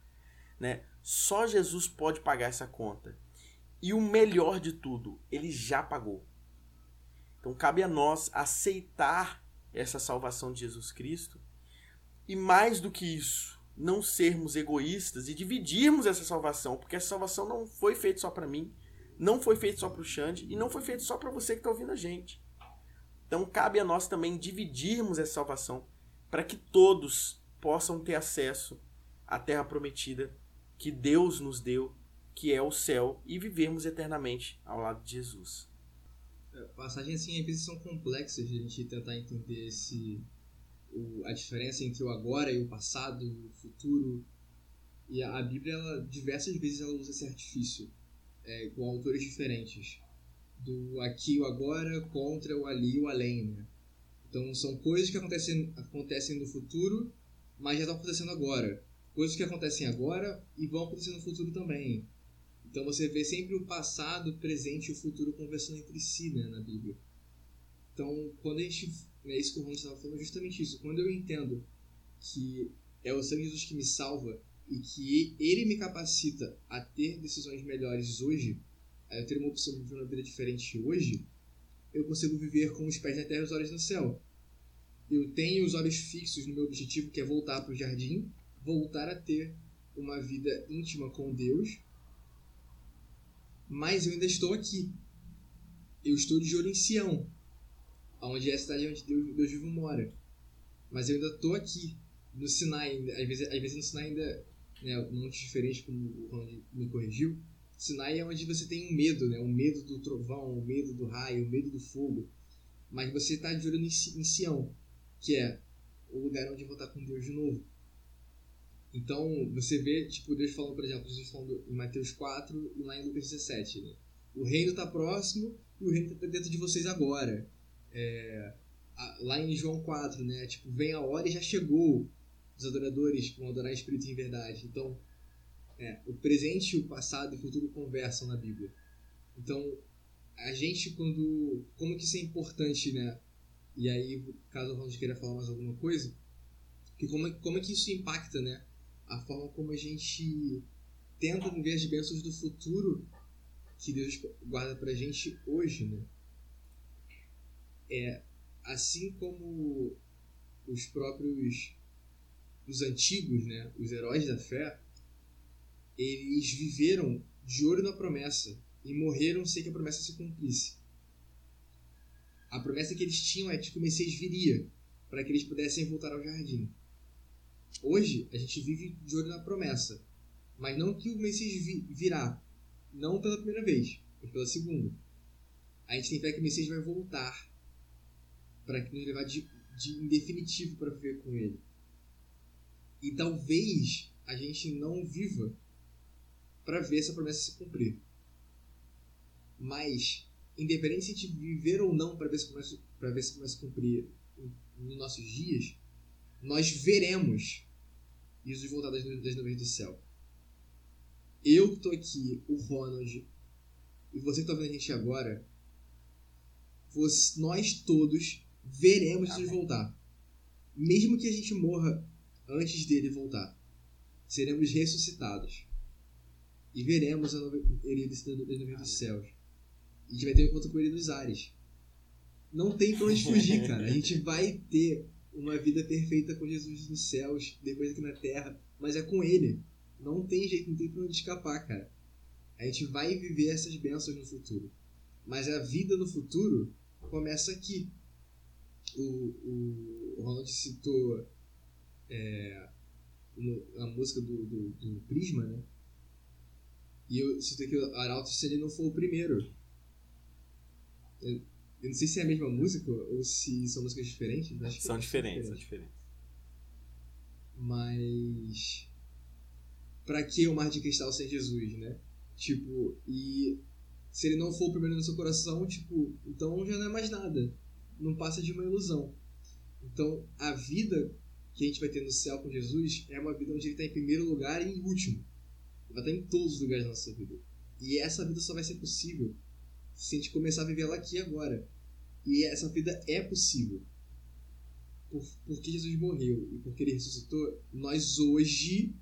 Né? Só Jesus pode pagar essa conta. E o melhor de tudo, ele já pagou. Então cabe a nós aceitar essa salvação de Jesus Cristo. E mais do que isso, não sermos egoístas e dividirmos essa salvação, porque essa salvação não foi feita só para mim, não foi feita só para o Xande e não foi feita só para você que está ouvindo a gente. Então cabe a nós também dividirmos essa salvação para que todos possam ter acesso à terra prometida que Deus nos deu, que é o céu, e vivermos eternamente ao lado de Jesus. É, passagens assim às vezes são complexas de a gente tentar entender esse o, a diferença entre o agora e o passado, o futuro. E a, a Bíblia, ela, diversas vezes, ela usa esse artifício é, com autores diferentes. Do aqui e o agora contra o ali e o além, né? Então são coisas que acontecem, acontecem no futuro, mas já estão acontecendo agora. Coisas que acontecem agora e vão acontecer no futuro também. Então você vê sempre o passado, o presente e o futuro conversando entre si né, na Bíblia. Então, quando a gente. É isso que o Ron estava falando, justamente isso. Quando eu entendo que é o de Jesus que me salva e que ele me capacita a ter decisões melhores hoje, a eu ter uma opção de viver uma vida diferente hoje, eu consigo viver com os pés na terra e os olhos no céu. Eu tenho os olhos fixos no meu objetivo, que é voltar para o jardim, voltar a ter uma vida íntima com Deus mas eu ainda estou aqui. Eu estou de olho em Sião, onde é a cidade onde Deus, Deus vivo mora. Mas eu ainda estou aqui. no Sinai, às vezes, às vezes no Sinai ainda, né, muito diferente como o Ronald me corrigiu, Sinai é onde você tem um medo, né? O medo do trovão, o medo do raio, o medo do fogo. Mas você está de olho em Sião, que é o lugar onde eu vou estar com Deus de novo. Então, você vê, tipo, Deus falando, por exemplo, Jesus falando em Mateus 4 e lá em Lucas 17, né? O reino está próximo e o reino está dentro de vocês agora. É, lá em João 4, né? Tipo, vem a hora e já chegou. Os adoradores vão adorar em espírito em verdade. Então, é, o presente, o passado e o futuro conversam na Bíblia. Então, a gente quando... Como que isso é importante, né? E aí, caso o Ronald queira falar mais alguma coisa, que como, é, como é que isso impacta, né? A forma como a gente tenta viver as bênçãos do futuro que Deus guarda pra gente hoje, né? É, assim como os próprios os antigos, né, os heróis da fé, eles viveram de olho na promessa e morreram sem que a promessa se cumprisse. A promessa que eles tinham é de que o Messias viria para que eles pudessem voltar ao jardim. Hoje, a gente vive de olho na promessa, mas não que o Messias virá, não pela primeira vez, mas pela segunda. A gente tem fé que o Messias vai voltar para nos levar de, de em definitivo para viver com ele. E talvez a gente não viva para ver essa promessa se cumprir. Mas, independente gente viver ou não para ver se para ver se começa a cumprir nos nossos dias, nós veremos Jesus voltar das, das nuvens do céu. Eu que estou aqui, o Ronald, e você que está vendo a gente agora, você, nós todos veremos Jesus voltar. Mesmo que a gente morra antes dele voltar, seremos ressuscitados. E veremos ele descendo das nuvens dos céus. E a gente vai ter um encontro com ele nos ares. Não tem pra onde fugir, cara. A gente vai ter uma vida perfeita com Jesus nos céus, depois aqui na terra, mas é com ele. Não tem jeito, não tem pra onde escapar, cara. A gente vai viver essas bênçãos no futuro. Mas a vida no futuro começa aqui, o, o, Ronald citou é, a música do, do, do, Prisma, né? E eu citei que o Arauto se ele não for o primeiro. Eu, não sei se é a mesma música ou se são músicas diferentes. Acho são, diferentes, são diferentes. Mas. Pra que o Mar de Cristal sem Jesus, né? Tipo, e se ele não for o primeiro no seu coração, tipo, então já não é mais nada não passa de uma ilusão. Então, a vida que a gente vai ter no céu com Jesus é uma vida onde ele está em primeiro lugar e em último. Ele vai estar em todos os lugares da nossa vida. E essa vida só vai ser possível se a gente começar a viver ela aqui agora. E essa vida é possível. Por, porque Jesus morreu e porque ele ressuscitou, nós hoje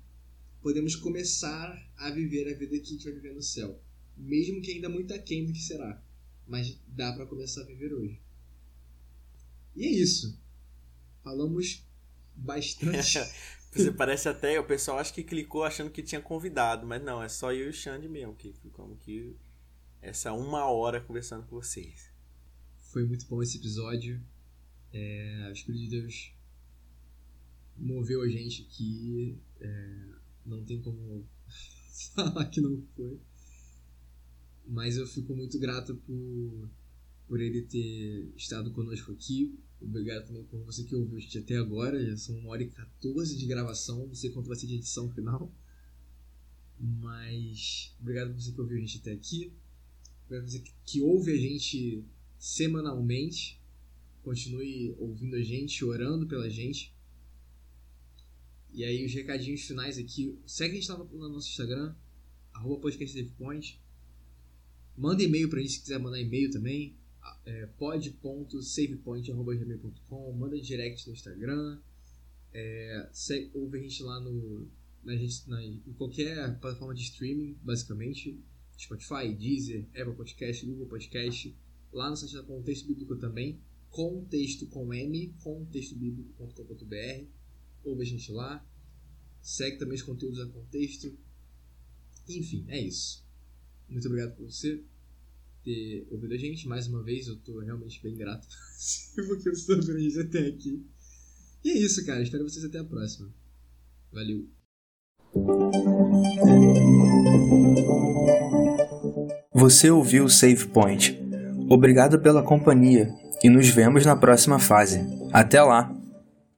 podemos começar a viver a vida que a gente vai viver no céu. Mesmo que ainda muito aquém do que será. Mas dá para começar a viver hoje. E é isso. Falamos bastante. Você parece até, o pessoal acho que clicou achando que tinha convidado, mas não, é só eu e o Xande mesmo que ficamos aqui essa uma hora conversando com vocês. Foi muito bom esse episódio. É, o Espírito de Deus moveu a gente aqui. É, não tem como falar que não foi. Mas eu fico muito grato por por ele ter estado conosco aqui. Obrigado também por você que ouviu a gente até agora. Já são 1 hora e 14 de gravação. Não sei quanto vai ser de edição final. Mas obrigado por você que ouviu a gente até aqui. Obrigado por você que ouve a gente semanalmente. Continue ouvindo a gente, orando pela gente. E aí, os recadinhos finais aqui. Segue a gente lá no nosso Instagram, arroba podcast Manda e-mail pra gente se quiser mandar e-mail também é, pod.savepoint.gmail.com, manda direct no Instagram, é, ouve a gente lá no, na, na, em qualquer plataforma de streaming, basicamente, Spotify, Deezer, Apple Podcast, Google Podcast, lá no site da Contexto Bíblico também, contexto com M, contextobíblico.com.br, ouve a gente lá, segue também os conteúdos da Contexto, enfim, é isso. Muito obrigado por você ter ouvido a gente. Mais uma vez, eu tô realmente bem grato porque a gente até aqui. E é isso, cara. Espero vocês até a próxima. Valeu. Você ouviu o Save Point. Obrigado pela companhia e nos vemos na próxima fase. Até lá!